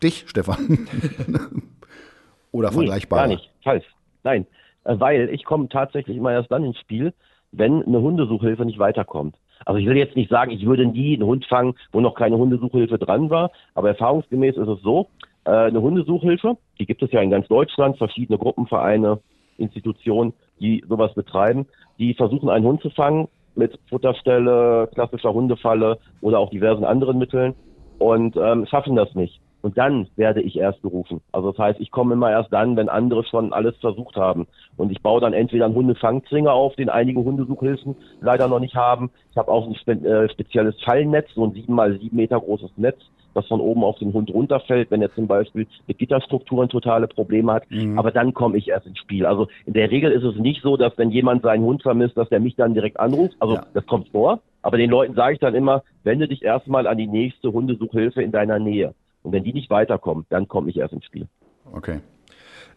Speaker 1: dich, Stefan. Oder vergleichbar.
Speaker 3: Nee, gar nicht, falsch. Nein, äh, weil ich komme tatsächlich immer erst dann ins Spiel, wenn eine Hundesuchhilfe nicht weiterkommt. Also ich will jetzt nicht sagen, ich würde nie einen Hund fangen, wo noch keine Hundesuchhilfe dran war, aber erfahrungsgemäß ist es so, äh, eine Hundesuchhilfe, die gibt es ja in ganz Deutschland, verschiedene Gruppenvereine, Institutionen, die sowas betreiben, die versuchen einen Hund zu fangen mit Futterstelle, klassischer Hundefalle oder auch diversen anderen Mitteln und ähm, schaffen das nicht. Und dann werde ich erst gerufen. Also das heißt, ich komme immer erst dann, wenn andere schon alles versucht haben. Und ich baue dann entweder einen Hundefangzwinger auf, den einige Hundesuchhilfen leider noch nicht haben. Ich habe auch ein spe äh, spezielles Fallnetz, so ein sieben mal sieben Meter großes Netz, das von oben auf den Hund runterfällt, wenn er zum Beispiel mit Gitterstrukturen totale Probleme hat. Mhm. Aber dann komme ich erst ins Spiel. Also in der Regel ist es nicht so, dass wenn jemand seinen Hund vermisst, dass der mich dann direkt anruft. Also ja. das kommt vor. Aber den Leuten sage ich dann immer, wende dich erstmal an die nächste Hundesuchhilfe in deiner Nähe. Und wenn die nicht weiterkommt, dann komme ich erst ins Spiel.
Speaker 1: Okay.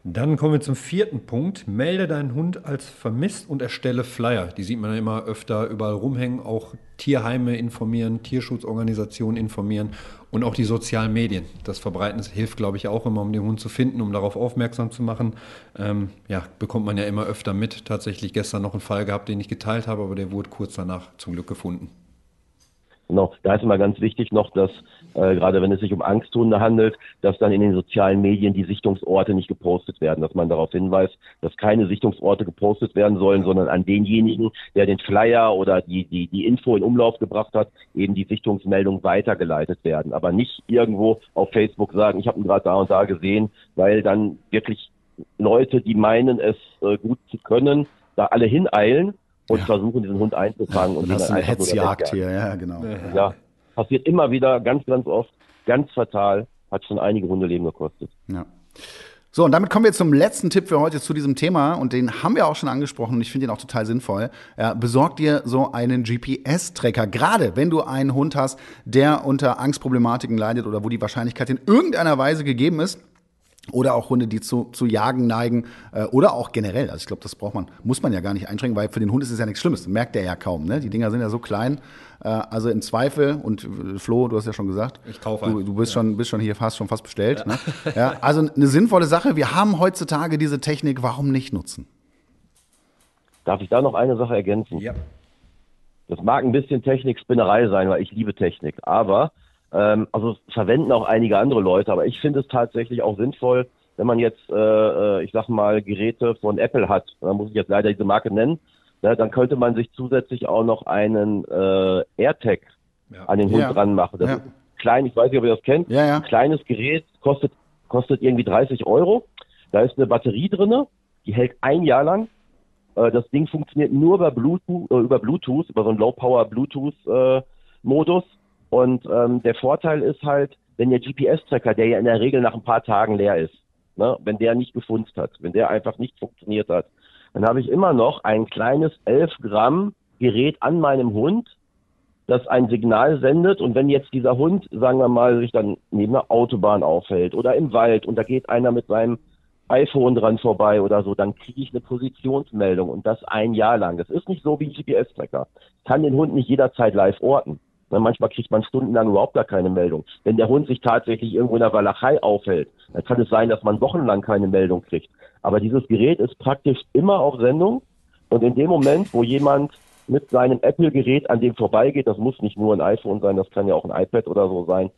Speaker 2: Dann kommen wir zum vierten Punkt. Melde deinen Hund als vermisst und erstelle Flyer. Die sieht man ja immer öfter überall rumhängen. Auch Tierheime informieren, Tierschutzorganisationen informieren und auch die sozialen Medien. Das Verbreiten das hilft, glaube ich, auch immer, um den Hund zu finden, um darauf aufmerksam zu machen. Ähm, ja, bekommt man ja immer öfter mit. Tatsächlich gestern noch einen Fall gehabt, den ich geteilt habe, aber der wurde kurz danach zum Glück gefunden.
Speaker 3: Genau, da ist immer ganz wichtig noch, dass äh, gerade wenn es sich um Angsthunde handelt, dass dann in den sozialen Medien die Sichtungsorte nicht gepostet werden, dass man darauf hinweist, dass keine Sichtungsorte gepostet werden sollen, sondern an denjenigen, der den Flyer oder die, die, die Info in Umlauf gebracht hat, eben die Sichtungsmeldung weitergeleitet werden. Aber nicht irgendwo auf Facebook sagen, ich habe ihn gerade da und da gesehen, weil dann wirklich Leute, die meinen, es äh, gut zu können, da alle hineilen und ja. versuchen, diesen Hund einzufangen.
Speaker 1: Und das ist eine Hetzjagd hier, ja, genau.
Speaker 3: Ja, passiert immer wieder, ganz, ganz oft, ganz fatal, hat schon einige Hundeleben gekostet.
Speaker 1: Ja. So, und damit kommen wir zum letzten Tipp für heute zu diesem Thema und den haben wir auch schon angesprochen und ich finde ihn auch total sinnvoll. Ja, besorg dir so einen GPS-Tracker, gerade wenn du einen Hund hast, der unter Angstproblematiken leidet oder wo die Wahrscheinlichkeit in irgendeiner Weise gegeben ist, oder auch Hunde, die zu, zu Jagen neigen äh, oder auch generell. Also ich glaube, das braucht man, muss man ja gar nicht einschränken, weil für den Hund ist es ja nichts Schlimmes. merkt der ja kaum. Ne? Die Dinger sind ja so klein. Äh, also im Zweifel und äh, Flo, du hast ja schon gesagt,
Speaker 2: ich kaufe.
Speaker 1: Du, du bist ja. schon bist schon hier fast schon fast bestellt. Ja. Ne? ja, also eine sinnvolle Sache. Wir haben heutzutage diese Technik. Warum nicht nutzen?
Speaker 3: Darf ich da noch eine Sache ergänzen?
Speaker 2: Ja.
Speaker 3: Das mag ein bisschen Technik-Spinnerei sein, weil ich liebe Technik. Aber ähm, also verwenden auch einige andere Leute, aber ich finde es tatsächlich auch sinnvoll, wenn man jetzt, äh, äh, ich sag mal, Geräte von Apple hat, da muss ich jetzt leider diese Marke nennen, ne, dann könnte man sich zusätzlich auch noch einen äh, AirTag ja. an den Hund ja. dran machen. Das ja. ist klein, ich weiß nicht, ob ihr das kennt.
Speaker 1: Ja, ja.
Speaker 3: Kleines Gerät, kostet, kostet irgendwie 30 Euro. Da ist eine Batterie drinne, die hält ein Jahr lang. Äh, das Ding funktioniert nur über Bluetooth, äh, über Bluetooth, über so einen Low-Power Bluetooth-Modus. Und ähm, der Vorteil ist halt, wenn der GPS-Tracker, der ja in der Regel nach ein paar Tagen leer ist, ne, wenn der nicht gefunzt hat, wenn der einfach nicht funktioniert hat, dann habe ich immer noch ein kleines 11 Gramm Gerät an meinem Hund, das ein Signal sendet. Und wenn jetzt dieser Hund, sagen wir mal, sich dann neben einer Autobahn aufhält oder im Wald und da geht einer mit seinem iPhone dran vorbei oder so, dann kriege ich eine Positionsmeldung und das ein Jahr lang. Das ist nicht so wie ein GPS-Tracker. Kann den Hund nicht jederzeit live orten. Manchmal kriegt man stundenlang überhaupt gar keine Meldung. Wenn der Hund sich tatsächlich irgendwo in der Walachei aufhält, dann kann es sein, dass man wochenlang keine Meldung kriegt. Aber dieses Gerät ist praktisch immer auf Sendung und in dem Moment, wo jemand mit seinem Apple-Gerät an dem vorbeigeht, das muss nicht nur ein iPhone sein, das kann ja auch ein iPad oder so sein,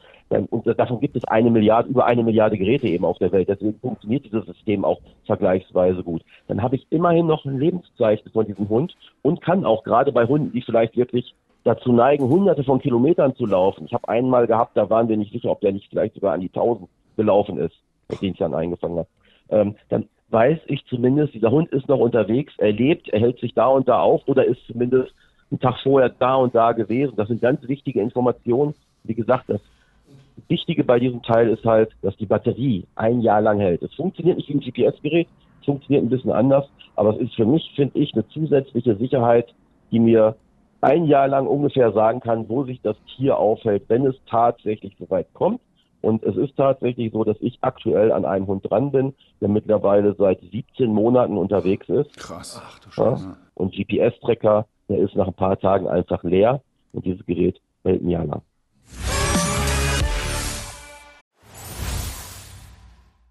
Speaker 3: und davon gibt es eine Milliarde, über eine Milliarde Geräte eben auf der Welt. Deswegen funktioniert dieses System auch vergleichsweise gut. Dann habe ich immerhin noch ein Lebenszeichen von diesem Hund und kann auch gerade bei Hunden, die vielleicht wirklich dazu neigen, hunderte von Kilometern zu laufen. Ich habe einmal gehabt, da waren wir nicht sicher, ob der nicht vielleicht sogar an die tausend gelaufen ist, denen ich dann eingefangen habe. Ähm, dann weiß ich zumindest, dieser Hund ist noch unterwegs, er lebt, er hält sich da und da auf oder ist zumindest einen Tag vorher da und da gewesen. Das sind ganz wichtige Informationen. Wie gesagt, das Wichtige bei diesem Teil ist halt, dass die Batterie ein Jahr lang hält. Es funktioniert nicht wie ein GPS-Gerät, es funktioniert ein bisschen anders, aber es ist für mich, finde ich, eine zusätzliche Sicherheit, die mir ein Jahr lang ungefähr sagen kann, wo sich das Tier aufhält, wenn es tatsächlich so weit kommt. Und es ist tatsächlich so, dass ich aktuell an einem Hund dran bin, der mittlerweile seit 17 Monaten unterwegs ist.
Speaker 1: Krass.
Speaker 3: Ach du Scheiße. Ja? Und GPS-Tracker, der ist nach ein paar Tagen einfach leer und dieses Gerät hält ein Jahr lang.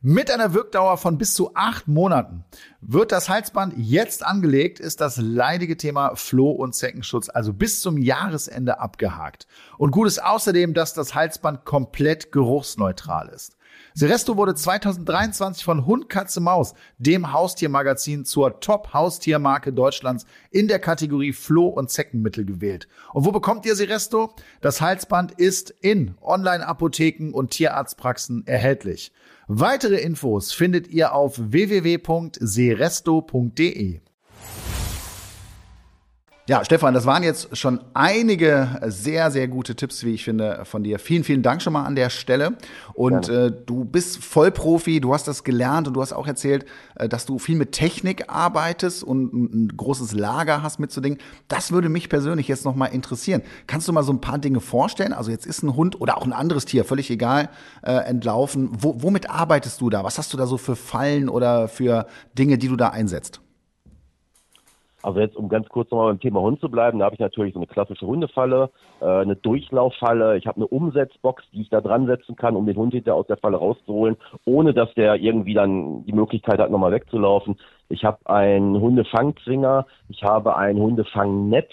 Speaker 1: Mit einer Wirkdauer von bis zu acht Monaten wird das Halsband jetzt angelegt, ist das leidige Thema Floh- und Zeckenschutz also bis zum Jahresende abgehakt. Und gut ist außerdem, dass das Halsband komplett geruchsneutral ist. Seresto wurde 2023 von Hund, Katze, Maus, dem Haustiermagazin, zur Top-Haustiermarke Deutschlands in der Kategorie Floh- und Zeckenmittel gewählt. Und wo bekommt ihr Seresto? Das Halsband ist in Online-Apotheken und Tierarztpraxen erhältlich. Weitere Infos findet ihr auf www.seresto.de. Ja, Stefan, das waren jetzt schon einige sehr, sehr gute Tipps, wie ich finde, von dir. Vielen, vielen Dank schon mal an der Stelle. Und äh, du bist Vollprofi, du hast das gelernt und du hast auch erzählt, äh, dass du viel mit Technik arbeitest und ein großes Lager hast mit so Dingen. Das würde mich persönlich jetzt noch mal interessieren. Kannst du mal so ein paar Dinge vorstellen? Also jetzt ist ein Hund oder auch ein anderes Tier, völlig egal, äh, entlaufen. Wo, womit arbeitest du da? Was hast du da so für Fallen oder für Dinge, die du da einsetzt?
Speaker 3: Also jetzt, um ganz kurz nochmal beim Thema Hund zu bleiben, da habe ich natürlich so eine klassische Hundefalle, äh, eine Durchlauffalle, ich habe eine Umsetzbox, die ich da dran setzen kann, um den Hund hinterher aus der Falle rauszuholen, ohne dass der irgendwie dann die Möglichkeit hat, nochmal wegzulaufen. Ich habe einen Hundefangzwinger, ich habe ein Hundefangnetz,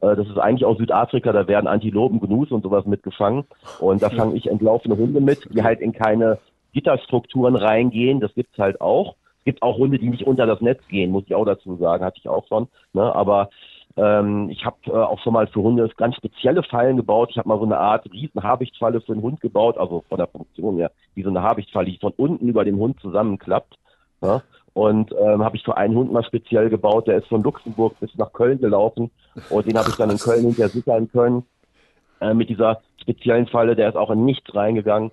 Speaker 3: äh, das ist eigentlich aus Südafrika, da werden Antilopen, Gnus und sowas mitgefangen. Und da fange ich entlaufene Hunde mit, die halt in keine Gitterstrukturen reingehen, das gibt's halt auch gibt auch Hunde, die nicht unter das Netz gehen, muss ich auch dazu sagen, hatte ich auch schon. Ne? Aber ähm, ich habe äh, auch schon mal für Hunde ganz spezielle Fallen gebaut. Ich habe mal so eine Art riesen Habichtfalle für einen Hund gebaut, also von der Funktion her, wie so eine Habichtfalle, die von unten über den Hund zusammenklappt. Ne? Und ähm, habe ich für einen Hund mal speziell gebaut, der ist von Luxemburg bis nach Köln gelaufen und den habe ich dann in Köln hinterher sichern können äh, mit dieser speziellen Falle. Der ist auch in nichts reingegangen.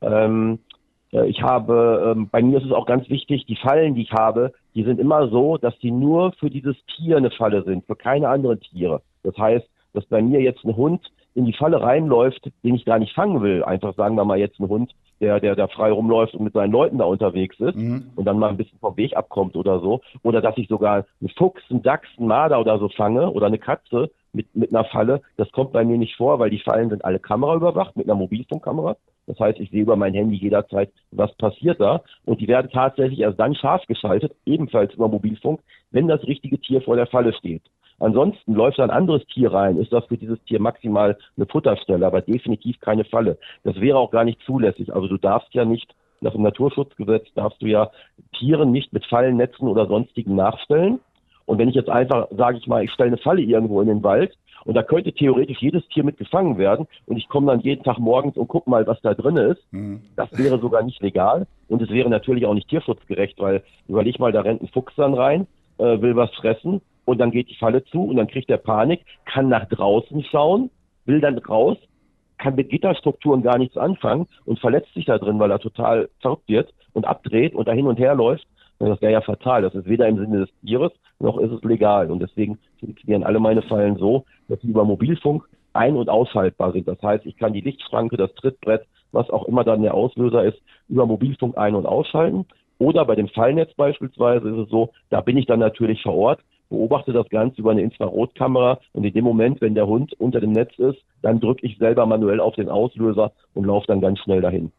Speaker 3: Ähm, äh, ich habe, ähm, bei mir ist es auch ganz wichtig, die Fallen, die ich habe, die sind immer so, dass die nur für dieses Tier eine Falle sind, für keine anderen Tiere. Das heißt, dass bei mir jetzt ein Hund in die Falle reinläuft, den ich gar nicht fangen will. Einfach sagen wir mal jetzt ein Hund, der, der da frei rumläuft und mit seinen Leuten da unterwegs ist mhm. und dann mal ein bisschen vom Weg abkommt oder so. Oder dass ich sogar einen Fuchs, einen Dachs, einen Marder oder so fange oder eine Katze mit, mit einer Falle. Das kommt bei mir nicht vor, weil die Fallen sind alle kameraüberwacht mit einer Mobilfunkkamera. Das heißt, ich sehe über mein Handy jederzeit, was passiert da. Und die werden tatsächlich erst dann scharf geschaltet, ebenfalls über Mobilfunk, wenn das richtige Tier vor der Falle steht. Ansonsten läuft ein anderes Tier rein, ist das für dieses Tier maximal eine Futterstelle, aber definitiv keine Falle. Das wäre auch gar nicht zulässig. Also du darfst ja nicht, nach dem Naturschutzgesetz darfst du ja Tieren nicht mit Fallennetzen oder sonstigen nachstellen. Und wenn ich jetzt einfach, sage ich mal, ich stelle eine Falle irgendwo in den Wald und da könnte theoretisch jedes Tier mit gefangen werden und ich komme dann jeden Tag morgens und gucke mal, was da drin ist. Mhm. Das wäre sogar nicht legal und es wäre natürlich auch nicht tierschutzgerecht, weil überleg mal, da rennt ein Fuchs dann rein, äh, will was fressen und dann geht die Falle zu und dann kriegt er Panik, kann nach draußen schauen, will dann raus, kann mit Gitterstrukturen gar nichts anfangen und verletzt sich da drin, weil er total verrückt wird und abdreht und da hin und her läuft. Und das wäre ja fatal. Das ist weder im Sinne des Tieres noch ist es legal. Und deswegen funktionieren alle meine Fallen so, dass sie über Mobilfunk ein- und ausschaltbar sind. Das heißt, ich kann die Lichtschranke, das Trittbrett, was auch immer dann der Auslöser ist, über Mobilfunk ein- und ausschalten. Oder bei dem Fallnetz beispielsweise ist es so, da bin ich dann natürlich vor Ort, beobachte das Ganze über eine Infrarotkamera und in dem Moment, wenn der Hund unter dem Netz ist, dann drücke ich selber manuell auf den Auslöser und laufe dann ganz schnell dahin.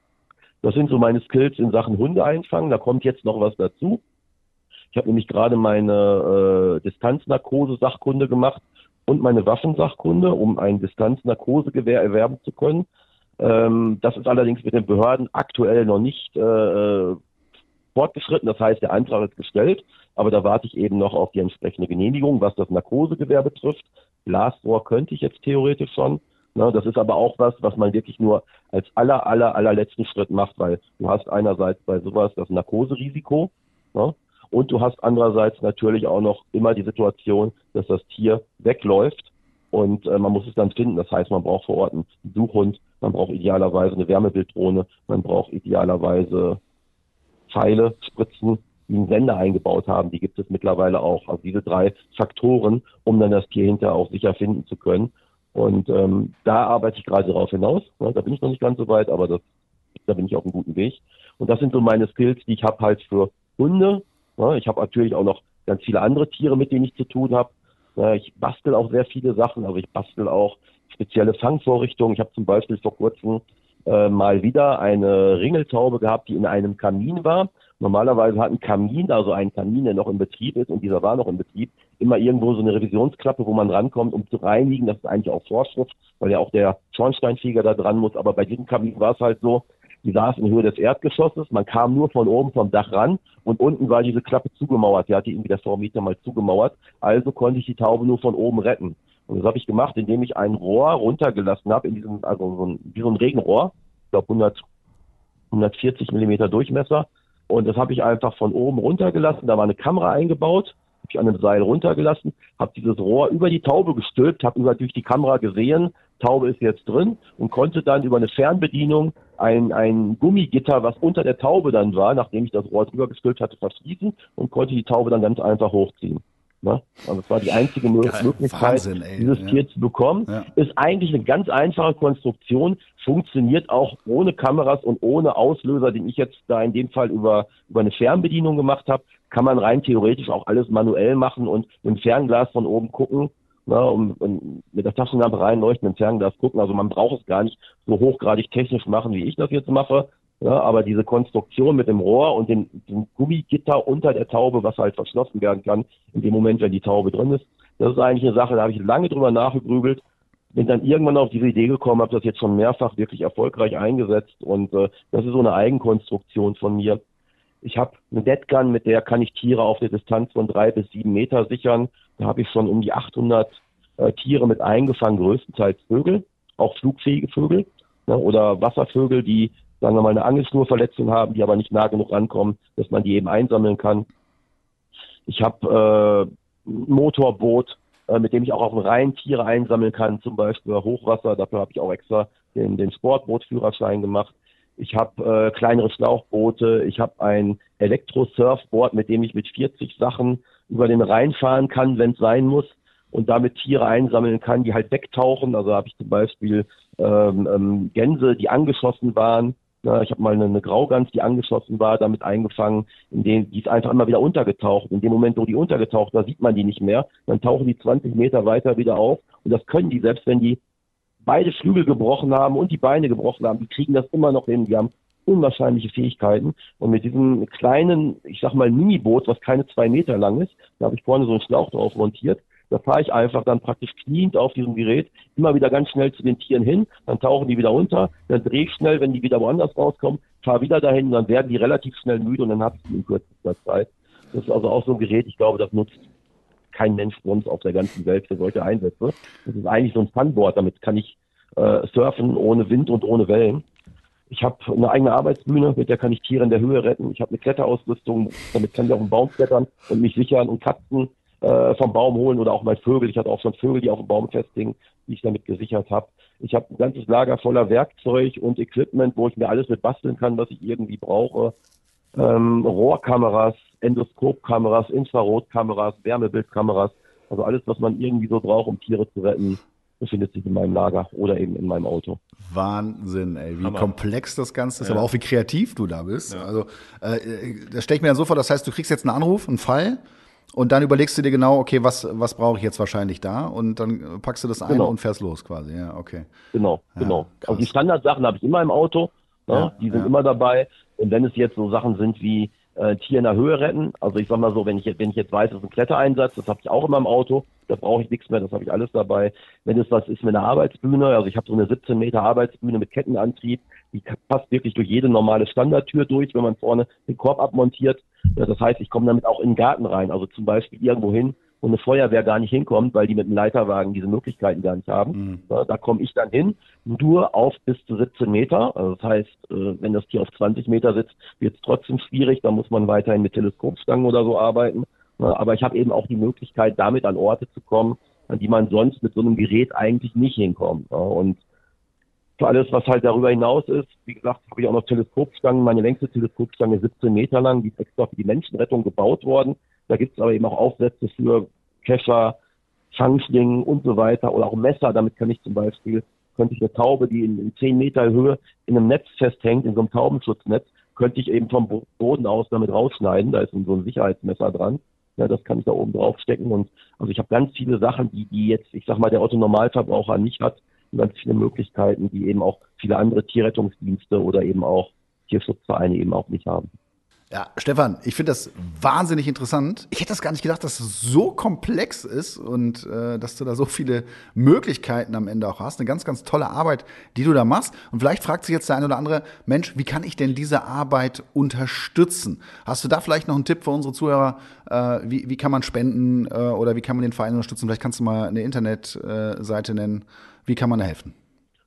Speaker 3: Das sind so meine Skills in Sachen Hunde einfangen. Da kommt jetzt noch was dazu. Ich habe nämlich gerade meine äh, Distanznarkose-Sachkunde gemacht und meine Waffensachkunde, um ein Distanznarkosegewehr erwerben zu können. Ähm, das ist allerdings mit den Behörden aktuell noch nicht äh, fortgeschritten. Das heißt, der Antrag ist gestellt, aber da warte ich eben noch auf die entsprechende Genehmigung, was das Narkosegewehr betrifft. Blasrohr könnte ich jetzt theoretisch schon. Ne, das ist aber auch was, was man wirklich nur als aller, aller, allerletzten Schritt macht, weil du hast einerseits bei sowas das Narkoserisiko ne, und du hast andererseits natürlich auch noch immer die Situation, dass das Tier wegläuft und äh, man muss es dann finden. Das heißt, man braucht vor Ort einen Suchhund, man braucht idealerweise eine Wärmebilddrohne, man braucht idealerweise Pfeile, Spritzen, die einen Sender eingebaut haben. Die gibt es mittlerweile auch. Also diese drei Faktoren, um dann das Tier hinterher auch sicher finden zu können. Und ähm, da arbeite ich gerade darauf hinaus. Ne? Da bin ich noch nicht ganz so weit, aber das, da bin ich auf einem guten Weg. Und das sind so meine Skills, die ich habe halt für Hunde. Ne? Ich habe natürlich auch noch ganz viele andere Tiere, mit denen ich zu tun habe. Ne? Ich bastel auch sehr viele Sachen, aber ich bastel auch spezielle Fangvorrichtungen. Ich habe zum Beispiel vor kurzem äh, mal wieder eine Ringeltaube gehabt, die in einem Kamin war. Normalerweise hat ein Kamin, also ein Kamin, der noch in Betrieb ist, und dieser war noch in Betrieb, immer irgendwo so eine Revisionsklappe, wo man rankommt, um zu reinigen. Das ist eigentlich auch Vorschrift, weil ja auch der Schornsteinfeger da dran muss. Aber bei diesem Kamin war es halt so, die saß in Höhe des Erdgeschosses, man kam nur von oben vom Dach ran und unten war diese Klappe zugemauert. Die hatte irgendwie der Vormieter mal zugemauert. Also konnte ich die Taube nur von oben retten. Und das habe ich gemacht, indem ich ein Rohr runtergelassen habe, in diesem, also so ein, wie so ein Regenrohr, ich glaube 100, 140 Millimeter Durchmesser. Und das habe ich einfach von oben runtergelassen. Da war eine Kamera eingebaut ich an einem Seil runtergelassen, habe dieses Rohr über die Taube gestülpt, habe natürlich die Kamera gesehen, Taube ist jetzt drin und konnte dann über eine Fernbedienung ein, ein Gummigitter, was unter der Taube dann war, nachdem ich das Rohr drüber gestülpt hatte, verschließen und konnte die Taube dann ganz einfach hochziehen. Ne? Also es war die einzige Geil, Möglichkeit, Wahnsinn, dieses ja. Tier zu bekommen. Ja. Ist eigentlich eine ganz einfache Konstruktion, funktioniert auch ohne Kameras und ohne Auslöser, den ich jetzt da in dem Fall über, über eine Fernbedienung gemacht habe, kann man rein theoretisch auch alles manuell machen und mit dem Fernglas von oben gucken. Ne, und, und mit der Taschenlampe reinleuchten, im Fernglas gucken. Also man braucht es gar nicht so hochgradig technisch machen, wie ich das jetzt mache. Ja, aber diese Konstruktion mit dem Rohr und dem, dem Gummigitter unter der Taube, was halt verschlossen werden kann, in dem Moment, wenn die Taube drin ist, das ist eigentlich eine Sache, da habe ich lange drüber nachgegrübelt, bin dann irgendwann auf diese Idee gekommen, habe das jetzt schon mehrfach wirklich erfolgreich eingesetzt und äh, das ist so eine Eigenkonstruktion von mir. Ich habe eine Deadgun, mit der kann ich Tiere auf eine Distanz von drei bis sieben Meter sichern. Da habe ich schon um die 800 äh, Tiere mit eingefangen, größtenteils Vögel, auch flugfähige Vögel ne, oder Wasservögel, die sagen wir mal, eine Angelschnurverletzung haben, die aber nicht nah genug rankommen, dass man die eben einsammeln kann. Ich habe äh, ein Motorboot, äh, mit dem ich auch auf dem Rhein Tiere einsammeln kann, zum Beispiel Hochwasser. Dafür habe ich auch extra den, den Sportbootführerschein gemacht. Ich habe äh, kleinere Schlauchboote. Ich habe ein Elektro-Surfboard, mit dem ich mit 40 Sachen über den Rhein fahren kann, wenn es sein muss und damit Tiere einsammeln kann, die halt wegtauchen. Also habe ich zum Beispiel ähm, ähm, Gänse, die angeschossen waren, ja, ich habe mal eine, eine Graugans, die angeschossen war, damit eingefangen, in dem, die ist einfach immer wieder untergetaucht. In dem Moment, wo die untergetaucht war, sieht man die nicht mehr. Dann tauchen die 20 Meter weiter wieder auf. Und das können die, selbst wenn die beide Flügel gebrochen haben und die Beine gebrochen haben, die kriegen das immer noch hin. Die haben unwahrscheinliche Fähigkeiten. Und mit diesem kleinen, ich sag mal, Miniboot, was keine zwei Meter lang ist, da habe ich vorne so einen Schlauch drauf montiert, da fahre ich einfach dann praktisch kniend auf diesem Gerät immer wieder ganz schnell zu den Tieren hin, dann tauchen die wieder unter, dann drehe ich schnell, wenn die wieder woanders rauskommen, fahre wieder dahin, dann werden die relativ schnell müde und dann habe ich die in kürzester Zeit. Das ist also auch so ein Gerät, ich glaube, das nutzt kein Mensch sonst auf der ganzen Welt für solche Einsätze. Das ist eigentlich so ein Funboard, damit kann ich äh, surfen ohne Wind und ohne Wellen. Ich habe eine eigene Arbeitsbühne, mit der kann ich Tiere in der Höhe retten. Ich habe eine Kletterausrüstung, damit kann ich auf den Baum klettern und mich sichern und Katzen äh, vom Baum holen oder auch mal Vögel. Ich hatte auch schon Vögel, die auf dem Baum festhingen, die ich damit gesichert habe. Ich habe ein ganzes Lager voller Werkzeug und Equipment, wo ich mir alles mit basteln kann, was ich irgendwie brauche. Ähm, Rohrkameras, Endoskopkameras, Infrarotkameras, Wärmebildkameras, also alles, was man irgendwie so braucht, um Tiere zu retten, befindet sich in meinem Lager oder eben in meinem Auto.
Speaker 1: Wahnsinn, ey, wie Hammer. komplex das Ganze ist, ja. aber auch wie kreativ du da bist. Ja. Also, äh, äh das stelle ich mir dann so vor, das heißt, du kriegst jetzt einen Anruf, einen Fall, und dann überlegst du dir genau, okay, was, was brauche ich jetzt wahrscheinlich da? Und dann packst du das ein genau. und fährst los quasi. Ja, okay.
Speaker 3: Genau, ja, genau. Krass. Also die Standardsachen habe ich immer im Auto. Ne? Ja, die sind ja. immer dabei. Und wenn es jetzt so Sachen sind wie äh, Tier in der Höhe retten, also ich sag mal so, wenn ich, wenn ich jetzt weiß, das ist ein Klettereinsatz, das habe ich auch immer im Auto, da brauche ich nichts mehr, das habe ich alles dabei. Wenn es was ist mit einer Arbeitsbühne, also ich habe so eine 17 Meter Arbeitsbühne mit Kettenantrieb, die passt wirklich durch jede normale Standardtür durch, wenn man vorne den Korb abmontiert. Das heißt, ich komme damit auch in den Garten rein, also zum Beispiel irgendwo hin, wo eine Feuerwehr gar nicht hinkommt, weil die mit einem Leiterwagen diese Möglichkeiten gar nicht haben. Mhm. Da komme ich dann hin, nur auf bis zu 17 Meter. Also das heißt, äh, wenn das Tier auf 20 Meter sitzt, wird es trotzdem schwierig. Da muss man weiterhin mit Teleskopstangen oder so arbeiten. Aber ich habe eben auch die Möglichkeit, damit an Orte zu kommen, an die man sonst mit so einem Gerät eigentlich nicht hinkommt. Und für alles, was halt darüber hinaus ist. Wie gesagt, habe ich auch noch Teleskopstangen. Meine längste Teleskopstange ist 17 Meter lang, die ist extra für die Menschenrettung gebaut worden. Da gibt es aber eben auch Aufsätze für Kescher, Fangschlingen und so weiter oder auch Messer. Damit kann ich zum Beispiel, könnte ich eine Taube, die in, in 10 Meter Höhe in einem Netz festhängt, in so einem Taubenschutznetz, könnte ich eben vom Boden aus damit rausschneiden. Da ist so ein Sicherheitsmesser dran. Ja, das kann ich da oben drauf stecken. Und also ich habe ganz viele Sachen, die, die jetzt, ich sag mal, der Otto Normalverbraucher nicht hat und ganz viele Möglichkeiten, die eben auch viele andere Tierrettungsdienste oder eben auch Tierschutzvereine eben auch nicht haben.
Speaker 1: Ja, Stefan, ich finde das wahnsinnig interessant. Ich hätte das gar nicht gedacht, dass es so komplex ist und äh, dass du da so viele Möglichkeiten am Ende auch hast. Eine ganz, ganz tolle Arbeit, die du da machst. Und vielleicht fragt sich jetzt der eine oder andere Mensch, wie kann ich denn diese Arbeit unterstützen? Hast du da vielleicht noch einen Tipp für unsere Zuhörer? Äh, wie, wie kann man spenden äh, oder wie kann man den Verein unterstützen? Vielleicht kannst du mal eine Internetseite nennen. Wie kann man helfen?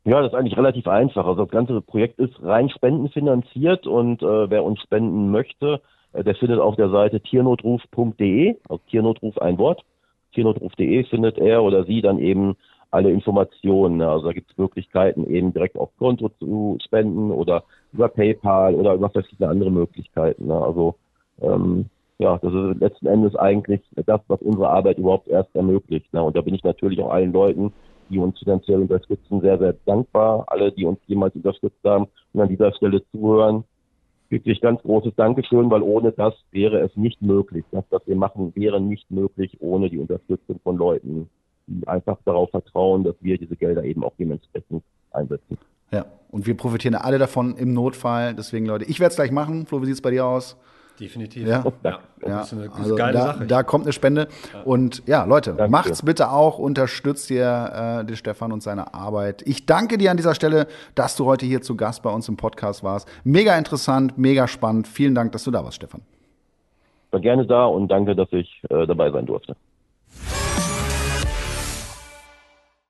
Speaker 3: Ja, das ist eigentlich relativ einfach. Also das ganze Projekt ist rein spendenfinanziert und äh, wer uns spenden möchte, äh, der findet auf der Seite tiernotruf.de, also Tiernotruf ein Wort, tiernotruf.de findet er oder sie dann eben alle Informationen. Also da gibt es Möglichkeiten, eben direkt auf Konto zu spenden oder über PayPal oder über verschiedene andere Möglichkeiten. Also ähm, ja, das ist letzten Endes eigentlich das, was unsere Arbeit überhaupt erst ermöglicht. Und da bin ich natürlich auch allen Leuten, die uns finanziell unterstützen, sehr, sehr dankbar. Alle, die uns jemals unterstützt haben und an dieser Stelle zuhören. Wirklich ganz großes Dankeschön, weil ohne das wäre es nicht möglich. Das, was wir machen, wäre nicht möglich ohne die Unterstützung von Leuten, die einfach darauf vertrauen, dass wir diese Gelder eben auch dementsprechend einsetzen.
Speaker 1: Ja, und wir profitieren alle davon im Notfall. Deswegen, Leute, ich werde es gleich machen. Flo, wie sieht es bei dir aus?
Speaker 2: Definitiv.
Speaker 1: Ja.
Speaker 2: ja.
Speaker 1: Ja,
Speaker 2: Das ist eine
Speaker 1: also
Speaker 2: geile
Speaker 1: da,
Speaker 2: Sache.
Speaker 1: da kommt eine Spende. Und ja, Leute,
Speaker 3: Danke.
Speaker 1: macht's bitte auch, unterstützt ihr äh, den Stefan und seine Arbeit. Ich danke dir an dieser Stelle, dass du heute hier zu Gast bei uns im Podcast warst. Mega interessant, mega spannend. Vielen Dank, dass du da warst, Stefan.
Speaker 3: War gerne da und danke, dass ich äh, dabei sein durfte.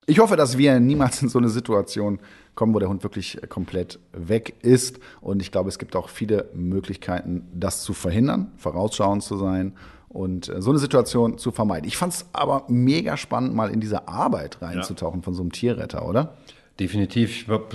Speaker 1: Ich hoffe, dass wir niemals in so eine Situation kommen, wo der Hund wirklich komplett weg ist. Und ich glaube, es gibt auch viele Möglichkeiten, das zu verhindern, vorausschauend zu sein und äh, so eine Situation zu vermeiden. Ich fand es aber mega spannend, mal in diese Arbeit reinzutauchen von so einem Tierretter, oder?
Speaker 2: Definitiv. Ich habe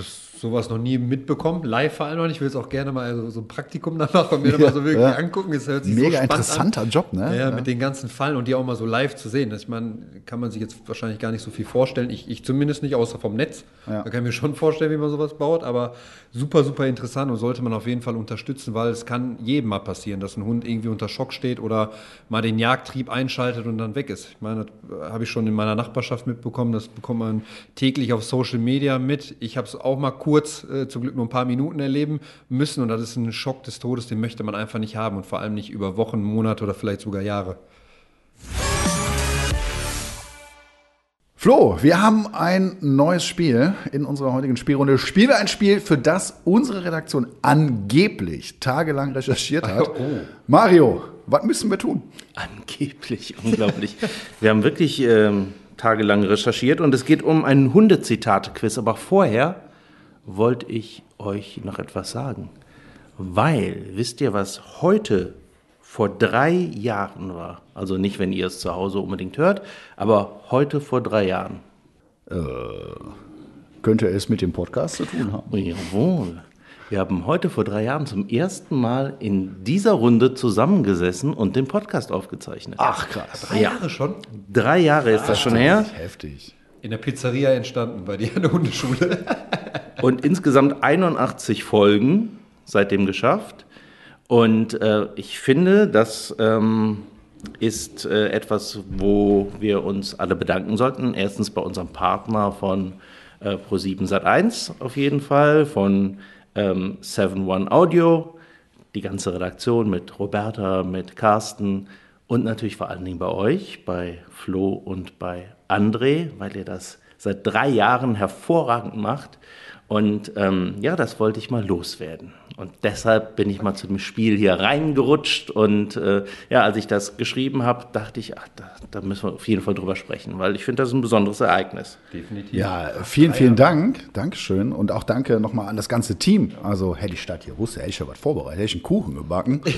Speaker 2: sowas noch nie mitbekommen. Live vor allem noch nicht. Ich will es auch gerne mal so, so ein Praktikum danach von mir noch mal so wirklich
Speaker 1: Ja.
Speaker 2: angucken. Es hört sich so
Speaker 1: Mega
Speaker 2: spannend
Speaker 1: interessanter
Speaker 2: an.
Speaker 1: Job, ne?
Speaker 2: Ja, mit den ganzen Fallen und die auch mal so live zu sehen. Ich meine, kann man sich jetzt wahrscheinlich gar nicht so viel vorstellen. Ich, ich zumindest nicht, außer vom Netz.
Speaker 1: Ja.
Speaker 2: Da kann ich mir schon vorstellen, wie man sowas baut. Aber super, super interessant und sollte man auf jeden Fall unterstützen, weil es kann jedem mal passieren, dass ein Hund irgendwie unter Schock steht oder mal den Jagdtrieb einschaltet und dann weg ist. Ich meine, das habe ich schon in meiner Nachbarschaft mitbekommen. Das bekommt man täglich auf Social Media mit. Ich habe es auch mal kurz, äh, zum Glück nur ein paar Minuten erleben müssen. Und das ist ein Schock des Todes, den möchte man einfach nicht haben. Und vor allem nicht über Wochen, Monate oder vielleicht sogar Jahre.
Speaker 1: Flo, wir haben ein neues Spiel in unserer heutigen Spielrunde. Spielen wir ein Spiel, für das unsere Redaktion angeblich tagelang recherchiert hat.
Speaker 2: Oh.
Speaker 1: Mario, was müssen wir tun?
Speaker 4: Angeblich, unglaublich. Wir haben wirklich ähm, tagelang recherchiert und es geht um einen Hundezitate-Quiz. Aber vorher wollte ich euch noch etwas sagen. Weil, wisst ihr, was heute vor drei Jahren war? Also nicht, wenn ihr es zu Hause unbedingt hört, aber heute vor drei Jahren.
Speaker 1: Könnte es mit dem Podcast zu tun haben?
Speaker 4: Jawohl. Wir haben heute vor drei Jahren zum ersten Mal in dieser Runde zusammengesessen und den Podcast aufgezeichnet.
Speaker 1: Ach, krass.
Speaker 2: Drei Jahre schon?
Speaker 4: Drei Jahre ist das schon her.
Speaker 1: Heftig.
Speaker 2: In der Pizzeria entstanden, bei dir in der Hundeschule.
Speaker 4: Und insgesamt 81 Folgen seitdem geschafft. Und äh, ich finde, das ähm, ist äh, etwas, wo wir uns alle bedanken sollten. Erstens bei unserem Partner von äh, Pro7 Sat1 auf jeden Fall, von ähm, 7 Audio, die ganze Redaktion mit Roberta, mit Carsten und natürlich vor allen Dingen bei euch, bei Flo und bei André, weil ihr das seit drei Jahren hervorragend macht. Und ähm, ja, das wollte ich mal loswerden. Und deshalb bin ich mal zu dem Spiel hier reingerutscht. Und äh, ja, als ich das geschrieben habe, dachte ich, ach, da, da müssen wir auf jeden Fall drüber sprechen, weil ich finde, das ist ein besonderes Ereignis.
Speaker 2: Definitiv.
Speaker 1: Ja, vielen, vielen Dank. Dankeschön. Und auch danke nochmal an das ganze Team. Also hätte ich statt hier wusste, hätte ich ja was vorbereitet, hätte ich einen Kuchen gebacken.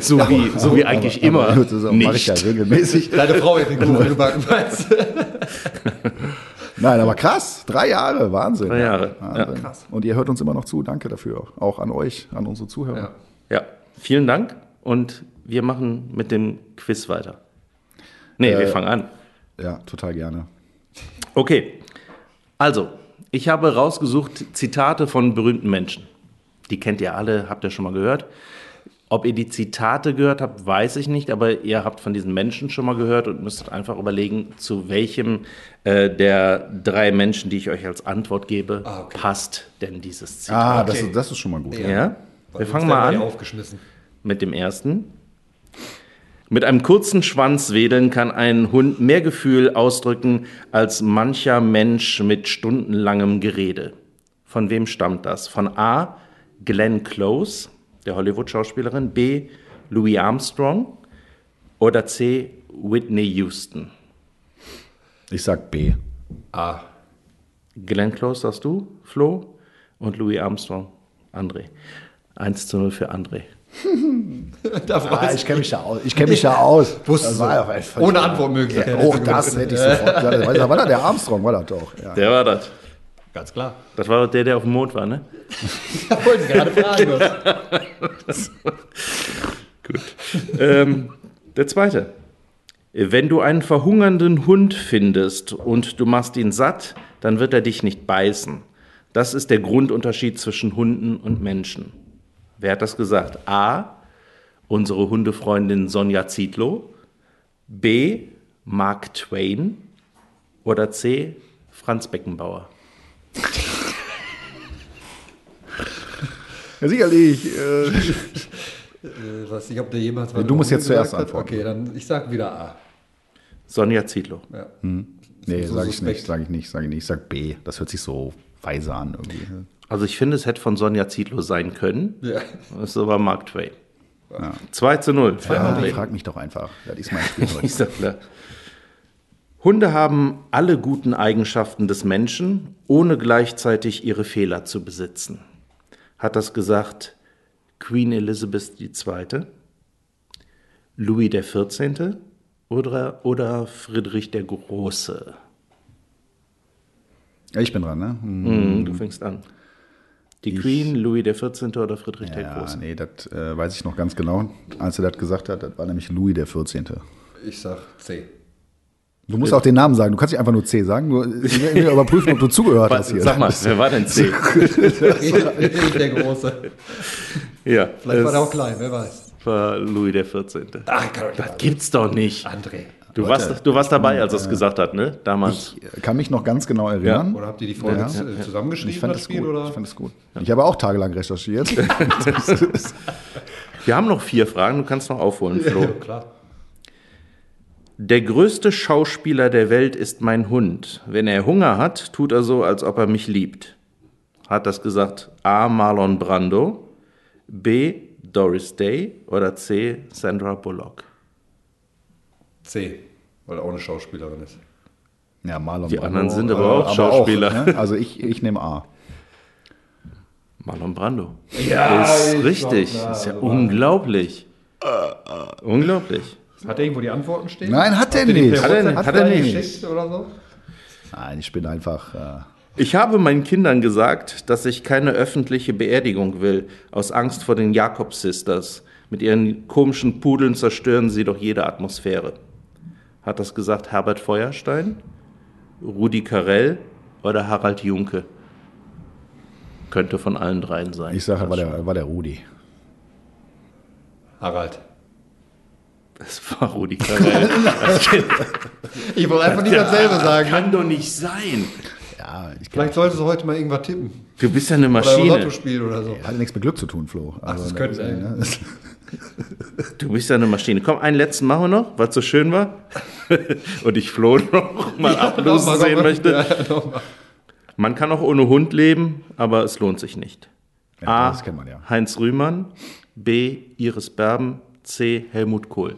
Speaker 4: So wie, so wie eigentlich
Speaker 1: aber,
Speaker 4: immer.
Speaker 1: Aber, das mache ich ja
Speaker 4: nicht.
Speaker 1: regelmäßig.
Speaker 2: Deine Frau hat den Kuchen gebacken, meinst du?
Speaker 1: Nein, aber krass. Drei Jahre, Wahnsinn.
Speaker 4: Drei Jahre,
Speaker 1: Wahnsinn.
Speaker 4: ja.
Speaker 2: Krass.
Speaker 1: Und ihr hört uns immer noch zu. Danke dafür. Auch an euch, an unsere Zuhörer.
Speaker 2: Ja.
Speaker 4: Ja, vielen Dank. Und wir machen mit dem Quiz weiter. Nee, wir fangen an.
Speaker 1: ja total gerne.
Speaker 4: Okay, also, ich habe rausgesucht Zitate von berühmten Menschen. Die kennt ihr alle, habt ihr schon mal gehört. Ob ihr die Zitate gehört habt, weiß ich nicht, aber ihr habt von diesen Menschen schon mal gehört und müsstet einfach überlegen, zu welchem äh, der drei Menschen, die ich euch als Antwort gebe,
Speaker 2: Ah, okay.
Speaker 4: passt denn dieses Zitat.
Speaker 1: Ah, das,
Speaker 2: Okay.
Speaker 1: ist, das ist schon mal gut.
Speaker 4: ja?
Speaker 2: Weil
Speaker 4: Wir fangen mal an
Speaker 2: aufgeschmissen.
Speaker 4: mit dem ersten. Mit einem kurzen Schwanzwedeln kann ein Hund mehr Gefühl ausdrücken als mancher Mensch mit stundenlangem Gerede. Von wem stammt das? Von A. Glenn Close, der Hollywood-Schauspielerin, B. Louis Armstrong oder C. Whitney Houston.
Speaker 1: Ich sag B.
Speaker 2: Ah,
Speaker 4: Glenn Close sagst du, Flo, und Louis Armstrong, André. 1 zu 0 für André.
Speaker 2: da
Speaker 1: Ah, ich kenne mich da aus. Ich kenne mich da aus.
Speaker 2: Wusste
Speaker 1: Das
Speaker 2: so.
Speaker 1: war ja echt-
Speaker 2: Ohne Antwortmöglichkeit.
Speaker 1: Ja, auch das hätte ich sofort. Ja, das war das der Armstrong, war das doch. Ja.
Speaker 4: Der war das.
Speaker 2: Ganz klar.
Speaker 4: Das war der, der auf dem Mond war, ne?
Speaker 2: Ich wollte gerade fragen.
Speaker 4: Gut. ähm, der zweite. Wenn du einen verhungernden Hund findest und du machst ihn satt, dann wird er dich nicht beißen. Das ist der Grundunterschied zwischen Hunden und Menschen. Wer hat das gesagt? A. Unsere Hundefreundin Sonja Zietlow. B. Mark Twain. Oder C. Franz Beckenbauer.
Speaker 1: Ja, sicherlich. Äh,
Speaker 2: Ich weiß nicht, ob der jemals
Speaker 1: du musst jetzt zuerst antworten.
Speaker 2: Okay, dann ich sag wieder A.
Speaker 4: Sonja Zietlow.
Speaker 2: Ja.
Speaker 1: nee,
Speaker 2: so
Speaker 1: sage ich nicht, sage ich nicht, sage ich nicht. Ich sag B. Das hört sich so weise an irgendwie.
Speaker 4: Also ich finde, es hätte von Sonja Zietlow sein können.
Speaker 2: Ja.
Speaker 4: Das ist aber Mark Twain. 2 zu 0.
Speaker 1: Ja, frag mich doch einfach. Das ist mein Spiel heute.
Speaker 4: Ich sag klar. Hunde haben alle guten Eigenschaften des Menschen, ohne gleichzeitig ihre Fehler zu besitzen. Hat das gesagt Queen Elizabeth II., Louis XIV. oder, oder Friedrich der Große?
Speaker 1: Ich bin dran, ne? Hm.
Speaker 4: Hm, du fängst an. Die Queen, Louis XIV. oder Friedrich der
Speaker 1: Ja,
Speaker 4: Große?
Speaker 1: nee, das äh, weiß ich noch ganz genau. Als er das gesagt hat, das war nämlich Louis der 14.
Speaker 2: Ich sag C.
Speaker 1: Du musst auch den Namen sagen. Du kannst nicht einfach nur C sagen. Nur ich will mir überprüfen, ob du zugehört hast hier.
Speaker 4: Sag mal, wer war denn C?
Speaker 2: der Große.
Speaker 4: ja,
Speaker 2: Vielleicht war der auch klein, wer weiß.
Speaker 4: war Louis XIV.
Speaker 2: Ach, kann
Speaker 4: Das gibt's doch nicht.
Speaker 2: André.
Speaker 4: Du warst, du warst dabei, als er es gesagt hat, ne? Damals.
Speaker 1: Ich kann mich noch ganz genau erinnern.
Speaker 2: Oder habt ihr die Folge
Speaker 1: Ja. Ich
Speaker 2: zusammengeschrieben,
Speaker 1: fand
Speaker 2: das
Speaker 1: es
Speaker 2: Spiel?
Speaker 1: gut.
Speaker 2: Oder?
Speaker 1: Ich fand es gut. Ich habe auch tagelang recherchiert.
Speaker 4: Wir haben noch vier Fragen, du kannst noch aufholen, Flo.
Speaker 2: Ja, klar.
Speaker 4: Der größte Schauspieler der Welt ist mein Hund. Wenn er Hunger hat, tut er so, als ob er mich liebt. Hat das gesagt A. Marlon Brando, B. Doris Day oder C. Sandra Bullock?
Speaker 2: C. Weil er auch eine Schauspielerin ist.
Speaker 1: ja, Marlon
Speaker 4: Die
Speaker 1: Brando,
Speaker 4: anderen sind aber auch Schauspieler.
Speaker 1: ne? Also ich, ich nehme A.
Speaker 4: Marlon Brando.
Speaker 2: Ja,
Speaker 4: ist
Speaker 2: ich
Speaker 4: richtig.
Speaker 2: glaub,
Speaker 4: ist ja
Speaker 2: na,
Speaker 4: unglaublich. Unglaublich.
Speaker 2: Hat er irgendwo die Antworten stehen?
Speaker 1: Nein, hat er
Speaker 2: ihr die
Speaker 1: nicht.
Speaker 4: Hat er nicht, hat er nicht.
Speaker 2: so?
Speaker 1: Nein, ich bin einfach. Äh,
Speaker 4: Ich habe meinen Kindern gesagt, dass ich keine öffentliche Beerdigung will, aus Angst vor den Jakob-Sisters. Mit ihren komischen Pudeln zerstören sie doch jede Atmosphäre. Hat das gesagt Herbert Feuerstein, Rudi Carell oder Harald Junke? Könnte von allen dreien sein.
Speaker 1: ich sage, war der, war der Rudi.
Speaker 2: Harald.
Speaker 4: Es war Rudi Carell.
Speaker 2: Ich wollte einfach nicht dasselbe sagen. ne?
Speaker 4: Kann doch nicht sein.
Speaker 1: Ja, ich
Speaker 2: Vielleicht solltest du heute mal irgendwas tippen.
Speaker 4: Du bist ja eine
Speaker 2: Oder
Speaker 4: Maschine.
Speaker 2: Lotto spielen oder so.
Speaker 1: hat nichts mit Glück zu tun, Flo. Also,
Speaker 2: das könnte sein.
Speaker 1: ne?
Speaker 4: Du bist ja eine Maschine. Komm, einen letzten machen wir noch, was so schön war. Und ich Flo noch mal ablosen
Speaker 2: Nochmal,
Speaker 4: sehen
Speaker 2: nochmal.
Speaker 4: möchte.
Speaker 2: Ja.
Speaker 4: Man kann auch ohne Hund leben, aber es lohnt sich nicht.
Speaker 1: Ja,
Speaker 4: A.
Speaker 1: das kennt man ja.
Speaker 4: Heinz Rühmann. B. Iris Berben. C. Helmut Kohl.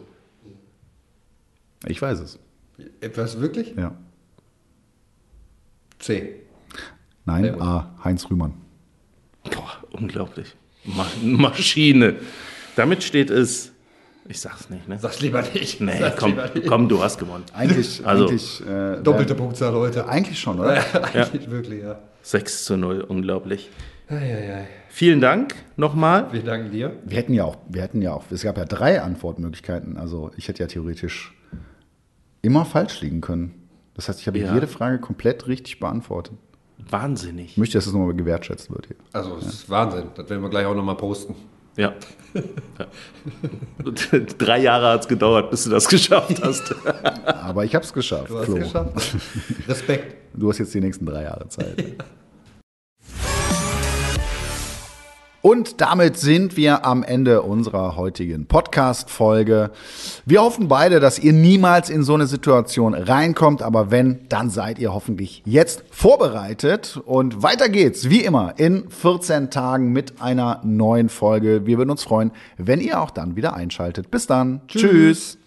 Speaker 1: Ich weiß es.
Speaker 2: Etwas wirklich?
Speaker 1: Ja.
Speaker 2: C.
Speaker 1: Nein. A. Heinz Rühmann.
Speaker 4: Boah, unglaublich. Ma Maschine. Damit steht es. Ich sag's nicht, ne?
Speaker 2: Sag's lieber nicht.
Speaker 4: Nee,
Speaker 2: Sag's
Speaker 4: komm,
Speaker 2: lieber nicht.
Speaker 4: komm, du hast gewonnen.
Speaker 1: Eigentlich,
Speaker 4: Also,
Speaker 1: eigentlich, äh,
Speaker 2: Doppelte Punktzahl heute.
Speaker 1: Eigentlich schon, oder?
Speaker 2: Eigentlich wirklich, ja.
Speaker 4: 6 zu 0, unglaublich.
Speaker 2: Eieiei.
Speaker 4: Vielen Dank nochmal.
Speaker 2: Wir danken dir.
Speaker 1: Wir hätten ja auch, wir hätten ja auch, es gab ja drei Antwortmöglichkeiten. Also ich hätte ja theoretisch immer falsch liegen können. Das heißt, ich habe
Speaker 4: Ja.
Speaker 1: jede Frage komplett richtig beantwortet.
Speaker 4: Wahnsinnig.
Speaker 1: Ich möchte, dass es nochmal gewertschätzt wird hier.
Speaker 2: Also, es ist Wahnsinn. Das werden wir gleich auch nochmal posten.
Speaker 4: Ja. ja. Drei Jahre hat es gedauert, bis du das geschafft hast.
Speaker 1: Aber ich habe es geschafft,
Speaker 2: Du hast
Speaker 1: Flo.
Speaker 2: es geschafft. Respekt.
Speaker 1: Du hast jetzt die nächsten drei Jahre Zeit. Und damit sind wir am Ende unserer heutigen Podcast-Folge. Wir hoffen beide, dass ihr niemals in so eine Situation reinkommt, aber wenn, dann seid ihr hoffentlich jetzt vorbereitet. Und weiter geht's, wie immer, in 14 Tagen mit einer neuen Folge. Wir würden uns freuen, wenn ihr auch dann wieder einschaltet. Bis dann. Tschüss.